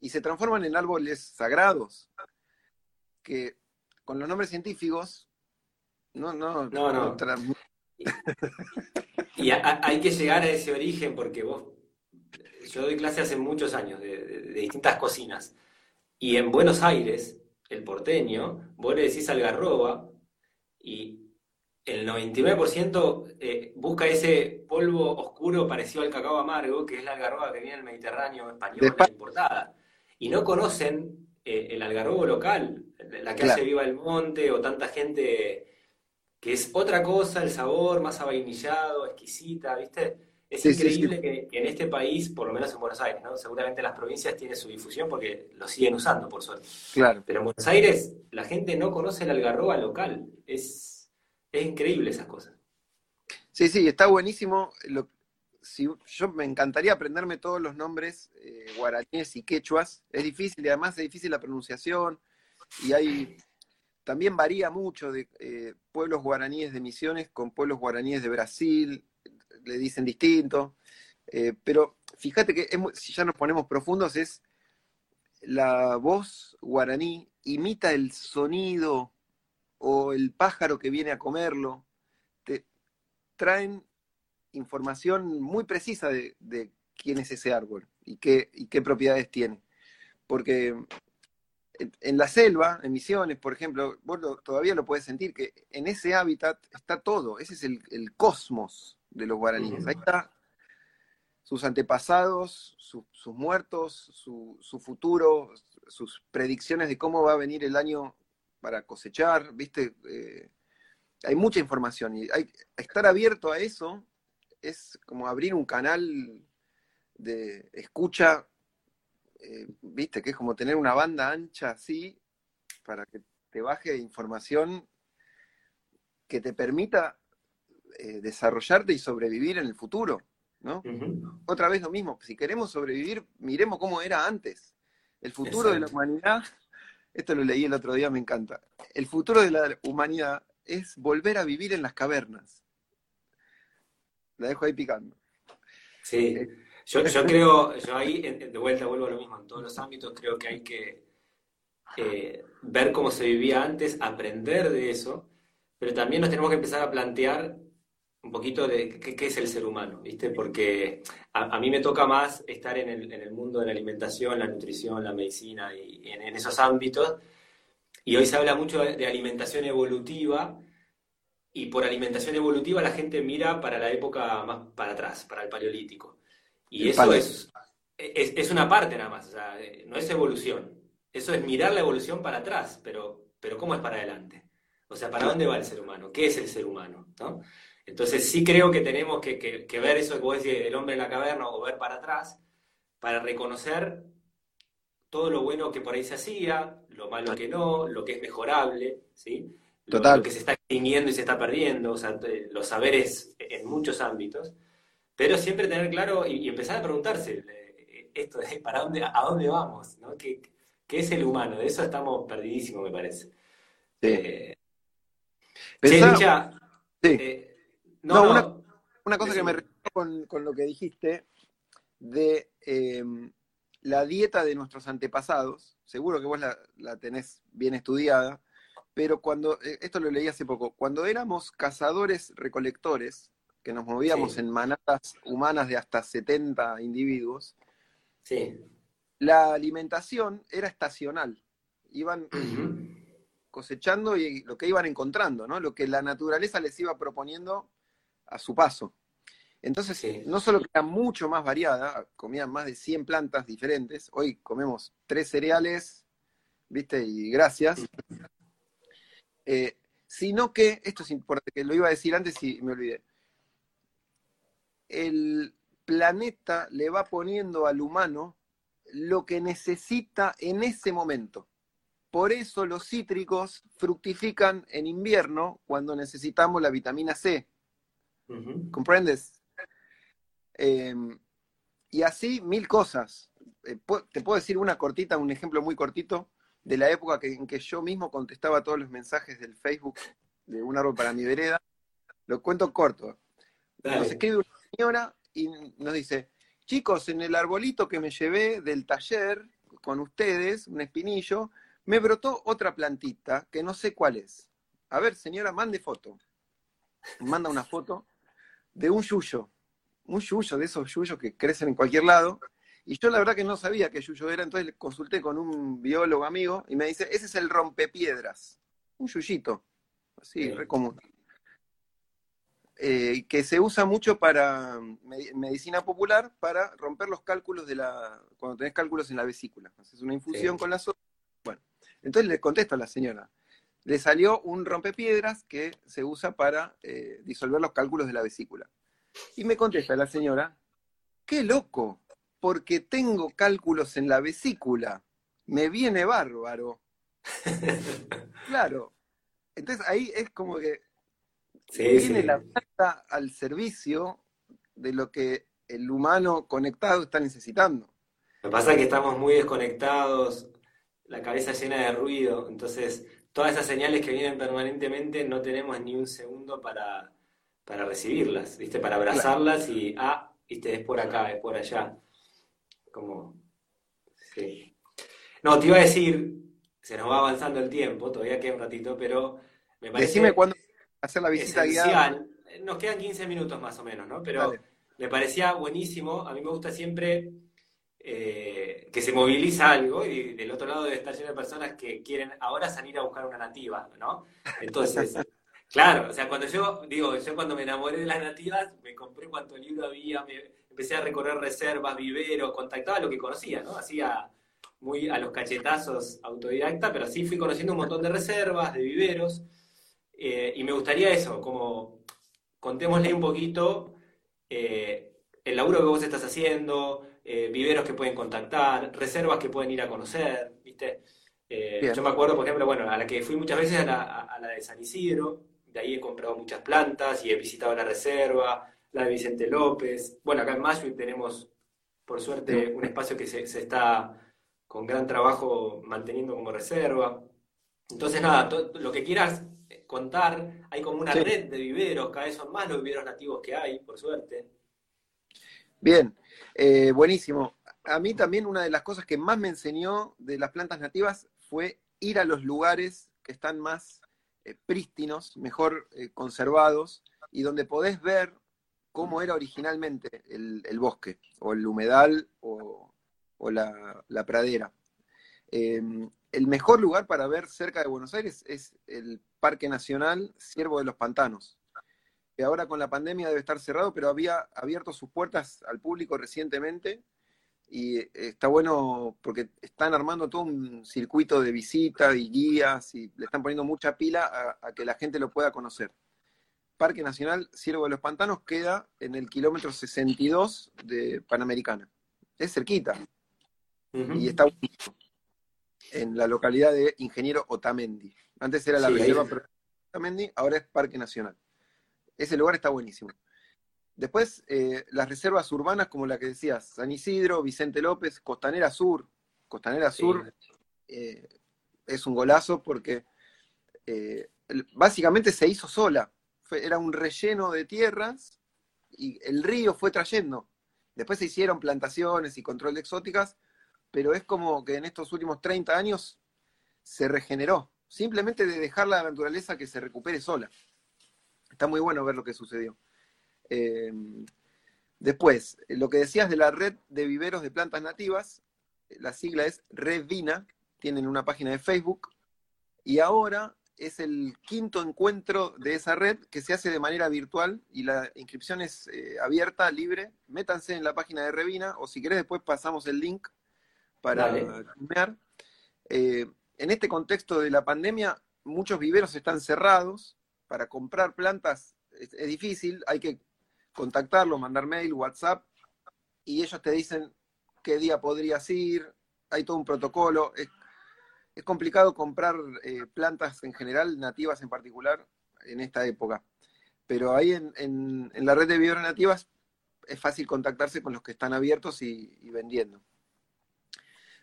y se transforman en árboles sagrados, que con los nombres científicos, no, no, no. no. y hay que llegar a ese origen porque vos, yo doy clases hace muchos años de, distintas cocinas. Y en Buenos Aires, el porteño, vos le decís algarroba y el 99% eh, busca ese polvo oscuro parecido al cacao amargo, que es la algarroba que viene del Mediterráneo español, importada. Y no conocen eh, el algarrobo local, la que hace Viva el Monte o tanta gente que es otra cosa, el sabor más avainillado, exquisita, ¿viste? Es increíble Que, en este país, por lo menos en Buenos Aires, ¿no? Seguramente las provincias tienen su difusión porque lo siguen usando, por suerte. Claro. Pero en Buenos Aires la gente no conoce el algarroba local. Es, es increíble esas cosas. Sí, sí, está buenísimo. Si, yo me encantaría aprenderme todos los nombres eh, guaraníes y quechuas. Es difícil y además es difícil la pronunciación. Y hay también varía mucho de eh, pueblos guaraníes de Misiones con pueblos guaraníes de Brasil, le dicen distinto. Eh, pero fíjate que si ya nos ponemos profundos, es la voz guaraní imita el sonido o el pájaro que viene a comerlo. Te traen información muy precisa de, quién es ese árbol y qué, y qué propiedades tiene. Porque en la selva, en Misiones, por ejemplo, vos todavía lo puedes sentir, que en ese hábitat está todo, ese es el, cosmos de los guaraníes. Ahí está sus antepasados, sus muertos, su, futuro, sus predicciones de cómo va a venir el año para cosechar, ¿viste? Eh, hay mucha información y hay, estar abierto a eso es como abrir un canal de escucha eh, viste, que es como tener una banda ancha así para que te baje información que te permita eh, desarrollarte y sobrevivir en el futuro, ¿no? Otra vez lo mismo, si queremos sobrevivir, miremos cómo era antes. El futuro de la humanidad, esto lo leí el otro día, me encanta. El futuro de la humanidad es volver a vivir en las cavernas. La dejo ahí picando. Sí. Eh, yo, yo creo, yo ahí, de vuelta vuelvo a lo mismo, en todos los ámbitos creo que hay que eh, ver cómo se vivía antes, aprender de eso, pero también nos tenemos que empezar a plantear un poquito de qué, es el ser humano, ¿viste? Porque a, mí me toca más estar en el, en el, mundo de la alimentación, la nutrición, la medicina y, en, esos ámbitos. Y hoy se habla mucho de alimentación evolutiva, y por alimentación evolutiva la gente mira para la época más para atrás, para el paleolítico. Y eso es, es, una parte nada más, o sea, no es evolución. Eso es mirar la evolución para atrás, pero, pero ¿cómo es para adelante? O sea, ¿para dónde va el ser humano? ¿Qué es el ser humano? ¿no? Entonces sí creo que tenemos que, que, ver eso que vos decís, el hombre en la caverna, o ver para atrás, para reconocer todo lo bueno que por ahí se hacía, lo malo que no, lo que es mejorable, ¿sí? Total. Lo, que se está extinguiendo y se está perdiendo, o sea, los saberes en muchos ámbitos. Pero siempre tener claro y, empezar a preguntarse eh, esto de para dónde, a dónde vamos, ¿no? ¿Qué, es el humano? De eso estamos perdidísimos, me parece. Sí. Eh, eh, no, Una, cosa que me con, con lo que dijiste de em, la dieta de nuestros antepasados, seguro que vos la, la tenés bien estudiada, pero cuando, esto lo leí hace poco, cuando éramos cazadores recolectores, que nos movíamos en manadas humanas de hasta 70 individuos, sí. la alimentación era estacional. Iban cosechando y lo que iban encontrando, ¿no? Lo que la naturaleza les iba proponiendo a su paso. Entonces, no solo que era mucho más variada, comían más de 100 plantas diferentes, hoy comemos tres cereales, ¿viste? Y gracias. Eh, sino que, esto es importante, que lo iba a decir antes y me olvidé, el planeta le va poniendo al humano lo que necesita en ese momento. Por eso los cítricos fructifican en invierno cuando necesitamos la vitamina C. ¿Comprendes? Em, y así mil cosas. Eh, te puedo decir una cortita, un ejemplo muy cortito de la época en que yo mismo contestaba todos los mensajes del Facebook de un árbol para mi vereda. Lo cuento corto. Nos escribe señora y nos dice, chicos, en el arbolito que me llevé del taller con ustedes, un espinillo, me brotó otra plantita que no sé cuál es. A ver, señora, mande foto. Manda una foto de un yuyo, un yuyo de esos yuyos que crecen en cualquier lado. Y yo la verdad que no sabía que yuyo era, entonces consulté con un biólogo amigo y me dice, ese es el rompepiedras, un yuyito, así, re común. Eh, que se usa mucho para medicina popular para romper los cálculos de la, cuando tenés cálculos en la vesícula. Haces una infusión con la sopa. Bueno, entonces le contesto a la señora. Le salió un rompepiedras que se usa para eh, disolver los cálculos de la vesícula. Y me contesta la señora, qué loco, porque tengo cálculos en la vesícula. Me viene bárbaro. claro. Entonces ahí es como que tiene la plata al servicio de lo que el humano conectado está necesitando. Lo que pasa es que estamos muy desconectados, la cabeza llena de ruido, entonces todas esas señales que vienen permanentemente no tenemos ni un segundo para, recibirlas, ¿viste? Para abrazarlas y, ah, ¿viste? Es por acá, es por allá. Como, sí. No, te iba a decir, se nos va avanzando el tiempo, todavía queda un ratito, pero me parece... Decime cuándo hacer la visita guiada. Nos quedan 15 minutos más o menos, ¿no? Pero me parecía buenísimo. A mí me gusta siempre eh, que se moviliza algo y del otro lado debe estar lleno de personas que quieren ahora salir a buscar una nativa, ¿no? Entonces, claro, o sea, cuando yo, digo, yo cuando me enamoré de las nativas, me compré cuánto libro había, me, empecé a recorrer reservas, viveros, contactaba lo que conocía, ¿no? Hacía muy a los cachetazos autodidacta, pero sí fui conociendo un montón de reservas, de viveros. Eh, y me gustaría eso, como contémosle un poquito eh, el laburo que vos estás haciendo, eh, viveros que pueden contactar, reservas que pueden ir a conocer, ¿viste? yo me acuerdo, por ejemplo, bueno, a la que fui muchas veces a la, de San Isidro, de ahí he comprado muchas plantas y he visitado la reserva, la de Vicente López. Bueno, acá en Mashville tenemos, por suerte, un espacio que se, se está con gran trabajo manteniendo como reserva. Entonces, nada, lo que quieras contar, hay como una red de viveros, cada vez son más los viveros nativos que hay, por suerte. Bien, eh, buenísimo. A mí también una de las cosas que más me enseñó de las plantas nativas fue ir a los lugares que están más eh, prístinos, mejor eh, conservados, y donde podés ver cómo era originalmente el, bosque, o el humedal, o, la, pradera. Em, el mejor lugar para ver cerca de Buenos Aires es el Parque Nacional Ciervo de los Pantanos, que ahora con la pandemia debe estar cerrado, pero había abierto sus puertas al público recientemente y está bueno porque están armando todo un circuito de visita y guías y le están poniendo mucha pila a, que la gente lo pueda conocer. Parque Nacional Ciervo de los Pantanos queda en el kilómetro 62 de Panamericana. Es cerquita. Y está en la localidad de Ingeniero Otamendi. Antes era la reserva Otamendi, ahora es Parque Nacional. Ese lugar está buenísimo. Después, eh, las reservas urbanas, como la que decías, San Isidro, Vicente López, Costanera Sur. Costanera Sur eh, es un golazo porque eh, básicamente se hizo sola. era un relleno de tierras y el río fue trayendo. Después se hicieron plantaciones y control de exóticas, pero es como que en estos últimos 30 años se regeneró, simplemente de dejar la naturaleza que se recupere sola. Está muy bueno ver lo que sucedió. Eh, después, lo que decías de la red de viveros de plantas nativas, la sigla es Red Vina, tienen una página de Facebook, y ahora es el quinto encuentro de esa red que se hace de manera virtual y la inscripción es eh, abierta, libre. Métanse en la página de Revina o si querés después pasamos el link para comer. Eh, en este contexto de la pandemia, muchos viveros están cerrados. Para comprar plantas es, difícil, hay que contactarlos, mandar mail, WhatsApp, y ellos te dicen qué día podrías ir, hay todo un protocolo. Es, complicado comprar eh, plantas en general, nativas en particular, en esta época. Pero ahí en, la red de viveros nativas es fácil contactarse con los que están abiertos y vendiendo.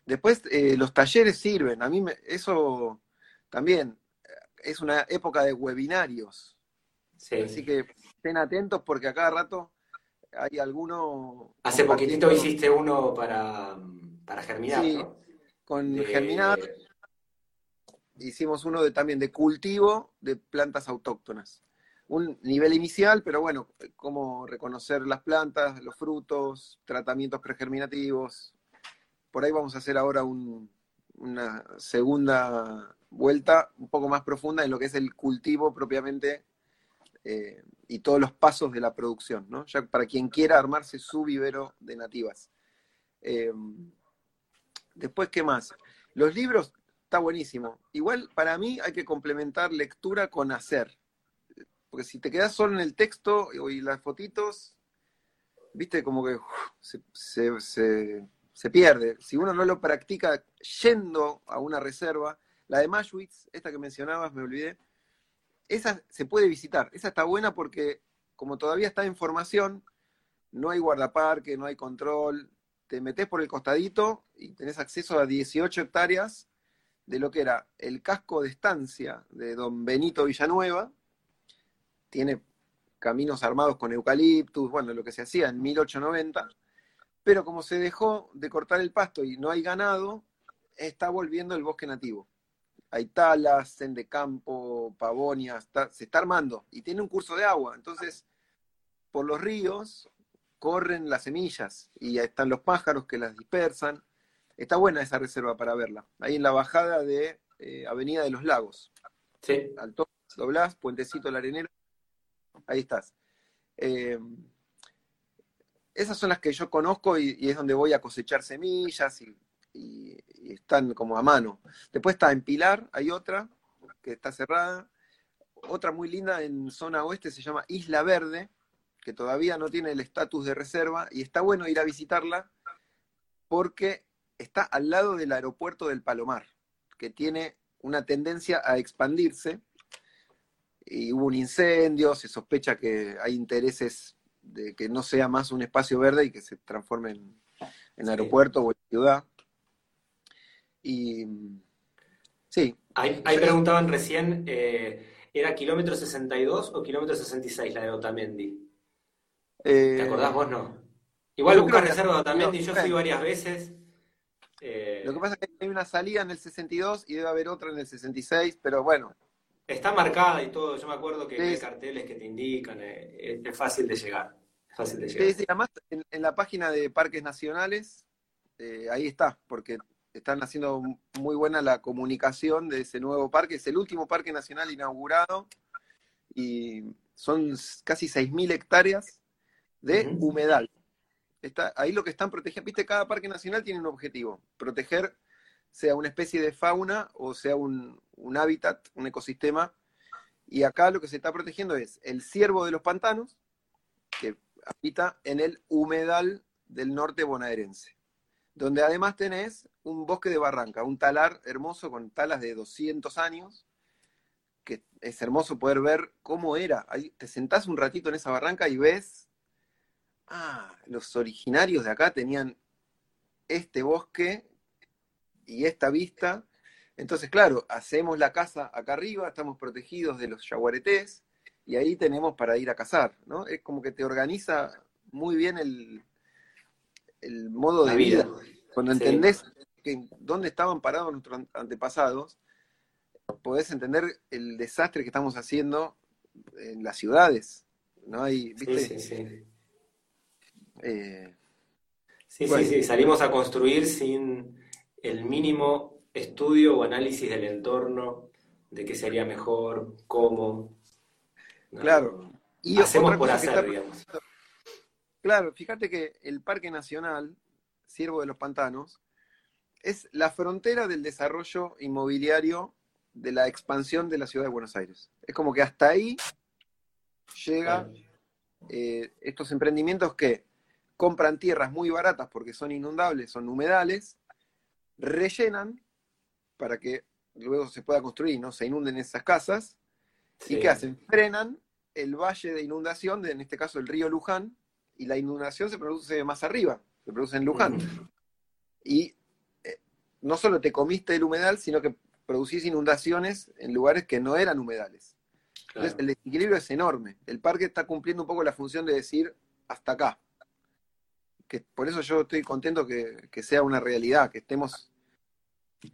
Después, eh, los talleres sirven. A mí me, eso también es una época de webinarios. Así que estén atentos porque a cada rato hay alguno... Hace poquitito hiciste uno para, para Germinar, sí, con Germinar. Hicimos uno de, también de cultivo de plantas autóctonas. Un nivel inicial, pero bueno, cómo reconocer las plantas, los frutos, tratamientos pregerminativos, por ahí vamos a hacer ahora una segunda vuelta un poco más profunda en lo que es el cultivo propiamente eh, y todos los pasos de la producción, ¿no? Ya para quien quiera armarse su vivero de nativas. Eh, después, ¿qué más? Los libros, está buenísimo. Igual, para mí hay que complementar lectura con hacer. Porque si te quedas solo en el texto y las fotitos, viste, como que se, pierde. Si uno no lo practica yendo a una reserva, la de Mashwitz, esta que mencionabas, me olvidé, esa se puede visitar. Esa está buena porque como todavía está en formación, no hay guardaparque, no hay control, te metes por el costadito y tenés acceso a 18 hectáreas de lo que era el casco de estancia de don Benito Villanueva. Tiene caminos armados con eucaliptus, bueno, lo que se hacía en 1890, pero como se dejó de cortar el pasto y no hay ganado, está volviendo el bosque nativo hay talas, sen de campo, pavonias, se está armando y tiene un curso de agua. Entonces, por los ríos corren las semillas y están los pájaros que las dispersan. Está buena esa reserva para verla. Ahí en la bajada de eh, Avenida de los Lagos. Sí. Alto, doblás, Puentecito la Arenero. Ahí estás. Eh, esas son las que yo conozco y, y, es donde voy a cosechar semillas y y, están como a mano. Después está en Pilar, hay otra que está cerrada. Otra muy linda en zona oeste se llama Isla Verde, que todavía no tiene el estatus de reserva y está bueno ir a visitarla porque está al lado del aeropuerto del Palomar, que tiene una tendencia a expandirse y hubo un incendio, se sospecha que hay intereses de que no sea más un espacio verde y que se transforme en, aeropuerto o en ciudad. Y sí. Ahí, preguntaban recién, eh, ¿era kilómetro 62 o kilómetro 66 la de Otamendi? ¿Te eh, acordás vos no? Igual buscar reserva de Otamendi, yo fui varias veces. Eh, lo que pasa es que hay una salida en el 62 y debe haber otra en el 66, pero bueno. Está marcada y todo, yo me acuerdo que hay carteles que te indican, es, fácil de llegar. fácil de llegar. Sí, además en, la página de Parques Nacionales, ahí está, porque están haciendo muy buena la comunicación de ese nuevo parque. Es el último parque nacional inaugurado y son casi 6.000 hectáreas de humedal. Está, ahí lo que están protegiendo, viste, cada parque nacional tiene un objetivo, proteger sea una especie de fauna o sea un, hábitat, un ecosistema. Y acá lo que se está protegiendo es el ciervo de los pantanos, que habita en el humedal del norte bonaerense donde además tenés un bosque de barranca, un talar hermoso con talas de 200 años, que es hermoso poder ver cómo era. Te sentás un ratito en esa barranca y ves, ah, los originarios de acá tenían este bosque y esta vista. Entonces, claro, hacemos la casa acá arriba, estamos protegidos de los yaguaretés y ahí tenemos para ir a cazar, ¿no? Es como que te organiza muy bien el, el modo de vida. Cuando entendés que, dónde estaban parados nuestros antepasados, podés entender el desastre que estamos haciendo en las ciudades. ¿no? Hay, ¿viste? Sí, sí, eh, sí. sí, sí, salimos a construir sin el mínimo estudio o análisis del entorno, de qué sería mejor, cómo. Claro. Y hacemos por hacer, digamos. Claro, fíjate que el Parque Nacional, Ciervo de los Pantanos, es la frontera del desarrollo inmobiliario de la expansión de la ciudad de Buenos Aires. Es como que hasta ahí llega eh, estos emprendimientos que compran tierras muy baratas porque son inundables, son humedales, rellenan para que luego se pueda construir y no se inunden esas casas. ¿Y qué hacen? Frenan el valle de inundación, de, en este caso el río Luján, y la inundación se produce más arriba, se produce en Luján. Y eh, no solo te comiste el humedal, sino que producís inundaciones en lugares que no eran humedales. Entonces el desequilibrio es enorme. El parque está cumpliendo un poco la función de decir hasta acá. Que por eso yo estoy contento que, sea una realidad, que estemos,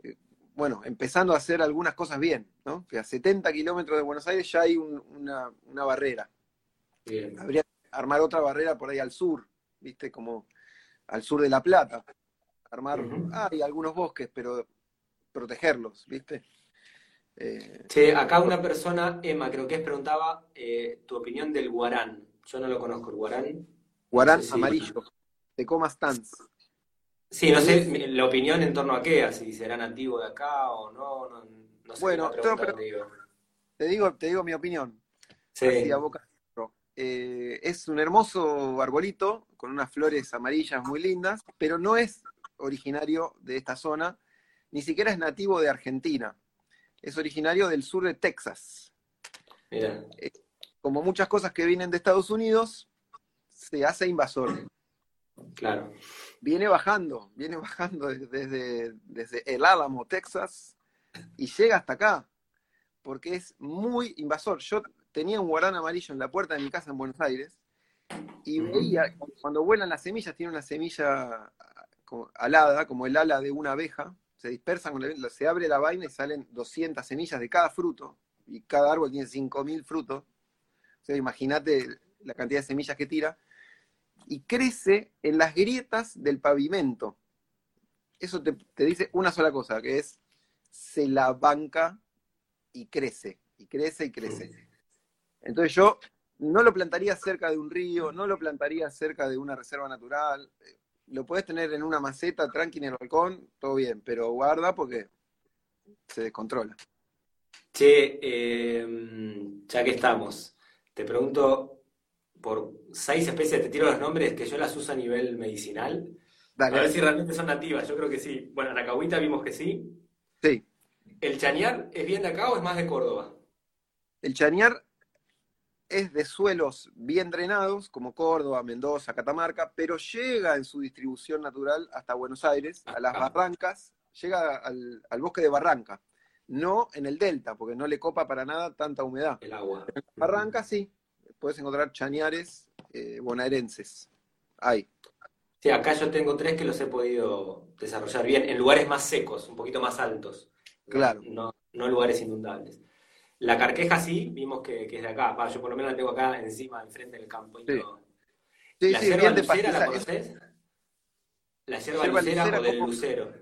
eh, bueno, empezando a hacer algunas cosas bien, ¿no? Que a 70 kilómetros de Buenos Aires ya hay una, barrera. Habría armar otra barrera por ahí al sur, ¿viste? Como al sur de La Plata. armar, hay algunos bosques, pero protegerlos, ¿viste? Eh, sí, acá una persona, Emma, creo que es, preguntaba eh, tu opinión del guarán. Yo no lo conozco, el guarán. Guarán amarillo, de Coma Stans. Sí, no sé la opinión en torno a qué, si será nativo de acá o no, no, sé Bueno, te digo, te digo mi opinión. Sí. boca. Eh, es un hermoso arbolito con unas flores amarillas muy lindas, pero no es originario de esta zona, ni siquiera es nativo de Argentina. Es originario del sur de Texas. Mira. Eh, como muchas cosas que vienen de Estados Unidos, se hace invasor. Claro. Viene bajando, viene bajando desde, desde el Álamo, Texas, y llega hasta acá, porque es muy invasor. Yo tenía un guarán amarillo en la puerta de mi casa en Buenos Aires y veía, cuando vuelan las semillas, tiene una semilla alada, como el ala de una abeja, se dispersan, se abre la vaina y salen 200 semillas de cada fruto, y cada árbol tiene 5.000 frutos. O sea, imagínate la cantidad de semillas que tira. Y crece en las grietas del pavimento. Eso te, te dice una sola cosa, que es, se la banca y crece, y crece y crece. Entonces yo no lo plantaría cerca de un río, no lo plantaría cerca de una reserva natural. Lo puedes tener en una maceta, tranqui en el balcón, todo bien, pero guarda porque se descontrola. Che, em, ya que estamos, te pregunto por seis especies, te tiro los nombres que yo las uso a nivel medicinal. A ver si realmente son nativas, yo creo que sí. Bueno, la cahuita vimos que sí. Sí. ¿El chañar es bien de acá o es más de Córdoba? El chañar es de suelos bien drenados, como Córdoba, Mendoza, Catamarca, pero llega en su distribución natural hasta Buenos Aires, a las barrancas, llega al, bosque de Barranca, no en el delta, porque no le copa para nada tanta humedad. El agua. En Barranca sí, puedes encontrar chañares eh, bonaerenses. Hay. Sí, acá yo tengo tres que los he podido desarrollar bien, en lugares más secos, un poquito más altos. Claro. No, no lugares inundables. La carqueja sí, vimos que, es de acá. yo por lo menos la tengo acá encima, enfrente del campo. sí. ¿La sí, lucera la conoces? La yerba lucera o del lucero.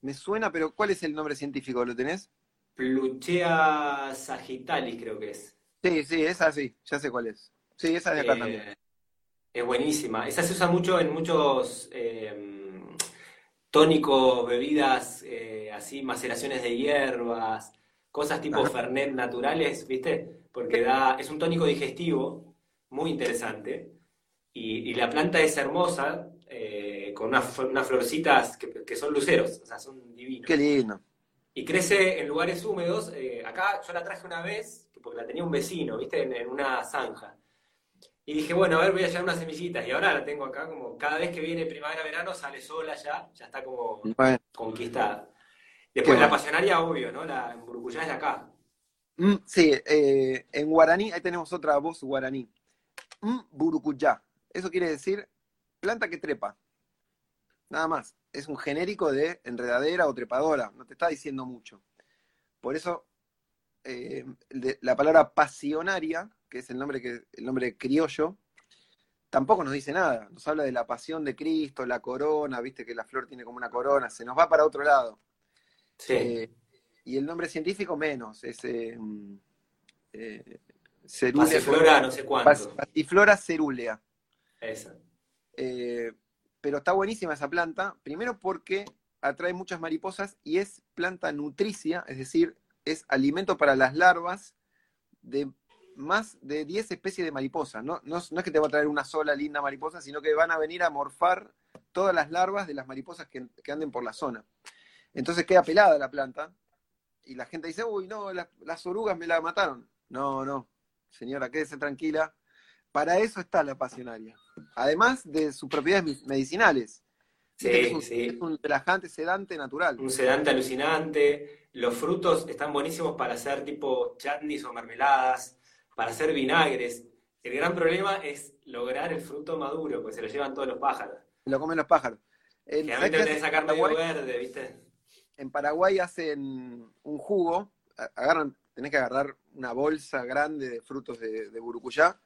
Me suena, pero ¿cuál es el nombre científico? ¿Lo tenés? Pluchea sagittalis creo que es. Sí, sí, esa sí, ya sé cuál es. Sí, esa es de acá eh, también. Es buenísima. Esa se usa mucho en muchos eh, tónicos, bebidas, eh, así, maceraciones de hierbas cosas tipo Fernet naturales, ¿viste? Porque da, es un tónico digestivo muy interesante y, la planta es hermosa, eh, con unas, florcitas que, son luceros, o sea, son divinos. Qué lindo. Y crece en lugares húmedos. Acá yo la traje una vez, porque la tenía un vecino, ¿viste? En, una zanja. Y dije, bueno, a ver, voy a echar unas semillitas. Y ahora la tengo acá como cada vez que viene primavera-verano sale sola ya, ya está como conquistada. Después la pasionaria, obvio, ¿no? La en Burucuyá es de acá. Mm, sí, eh, en guaraní, ahí tenemos otra voz guaraní. Mm, burucuyá. Eso quiere decir planta que trepa. Nada más. Es un genérico de enredadera o trepadora. No te está diciendo mucho. Por eso, eh, la palabra pasionaria, que es el nombre, que, el nombre criollo, tampoco nos dice nada. Nos habla de la pasión de Cristo, la corona, viste que la flor tiene como una corona. Se nos va para otro lado. Sí. Eh, y el nombre científico menos, es eh, eh Pasiflora no sé cuánto. Pasiflora cerúlea. Esa. Eh, pero está buenísima esa planta, primero porque atrae muchas mariposas y es planta nutricia, es decir, es alimento para las larvas de más de 10 especies de mariposas. No, no, es que te va a traer una sola linda mariposa, sino que van a venir a morfar todas las larvas de las mariposas que, que anden por la zona. Entonces queda pelada la planta y la gente dice, uy, no, las, orugas me la mataron. No, no, señora, quédese tranquila. Para eso está la pasionaria. Además de sus propiedades medicinales. Sí, es un, sí. es un relajante, sedante natural. Un sedante alucinante. Los frutos están buenísimos para hacer tipo chutneys o mermeladas, para hacer vinagres. El gran problema es lograr el fruto maduro, porque se lo llevan todos los pájaros. Lo comen los pájaros. Generalmente tenés que sacar medio verde, ¿viste? en Paraguay hacen un jugo, agarran, tenés que agarrar una bolsa grande de frutos de, de burucuyá,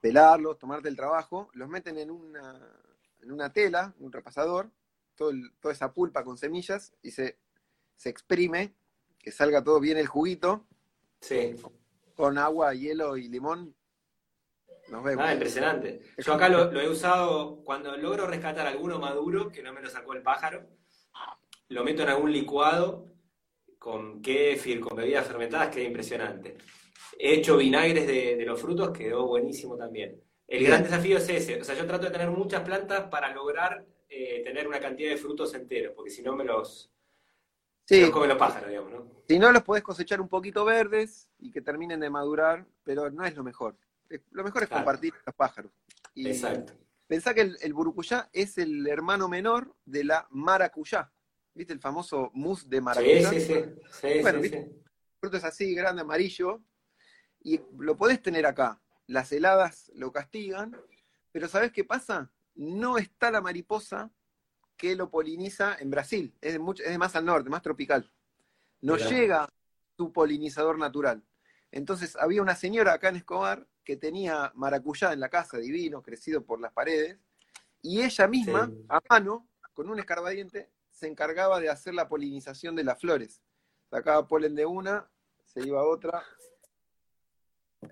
pelarlos, tomarte el trabajo, los meten en una, en una tela, un repasador, todo toda esa pulpa con semillas y se, se exprime, que salga todo bien el juguito. Sí. Con agua, hielo y limón. Nos vemos. Ah, impresionante. Yo acá lo, lo he usado cuando logro rescatar alguno maduro, que no me lo sacó el pájaro, lo meto en algún licuado con kéfir, con bebidas fermentadas, queda impresionante. He hecho vinagres de, los frutos, quedó buenísimo también. El gran desafío es ese, o sea, yo trato de tener muchas plantas para lograr eh, tener una cantidad de frutos enteros, porque si no me los, sí. comen los pájaros, digamos, ¿no? Si no, los podés cosechar un poquito verdes y que terminen de madurar, pero no es lo mejor. Lo mejor es compartir los pájaros. Exacto. Pensá que el, el burucuyá es el hermano menor de la maracuyá. ¿Viste el famoso mousse de maracuyá? Sí, sí, sí. bueno, ¿viste? El fruto es así, grande, amarillo, y lo podés tener acá. Las heladas lo castigan, pero ¿sabés qué pasa? No está la mariposa que lo poliniza en Brasil. Es de, mucho, es de más al norte, más tropical. No llega su polinizador natural. Entonces había una señora acá en Escobar que tenía maracuyá en la casa, divino, crecido por las paredes, y ella misma, a mano, con un escarbadiente, se encargaba de hacer la polinización de las flores. Sacaba polen de una, se iba a otra.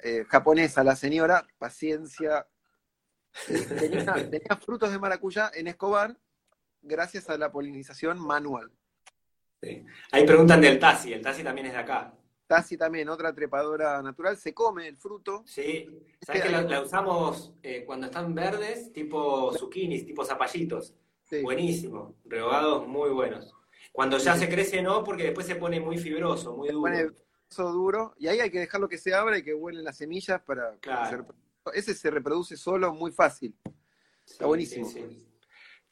Eh, japonesa la señora, paciencia. Tenía, frutos de maracuyá en Escobar gracias a la polinización manual. Ahí preguntan del Tassi, el Tassi también es de acá. Tassi también, otra trepadora natural, se come el fruto. Sí, ¿sabes que la, usamos eh, cuando están verdes, tipo zucchinis, tipo zapallitos? Buenísimo, rehogados muy buenos. Cuando ya se crece no, porque después se pone muy fibroso, muy duro. Pone duro, y ahí hay que dejarlo que se abra y que huelen las semillas para... Claro. ese se reproduce solo muy fácil. Está buenísimo.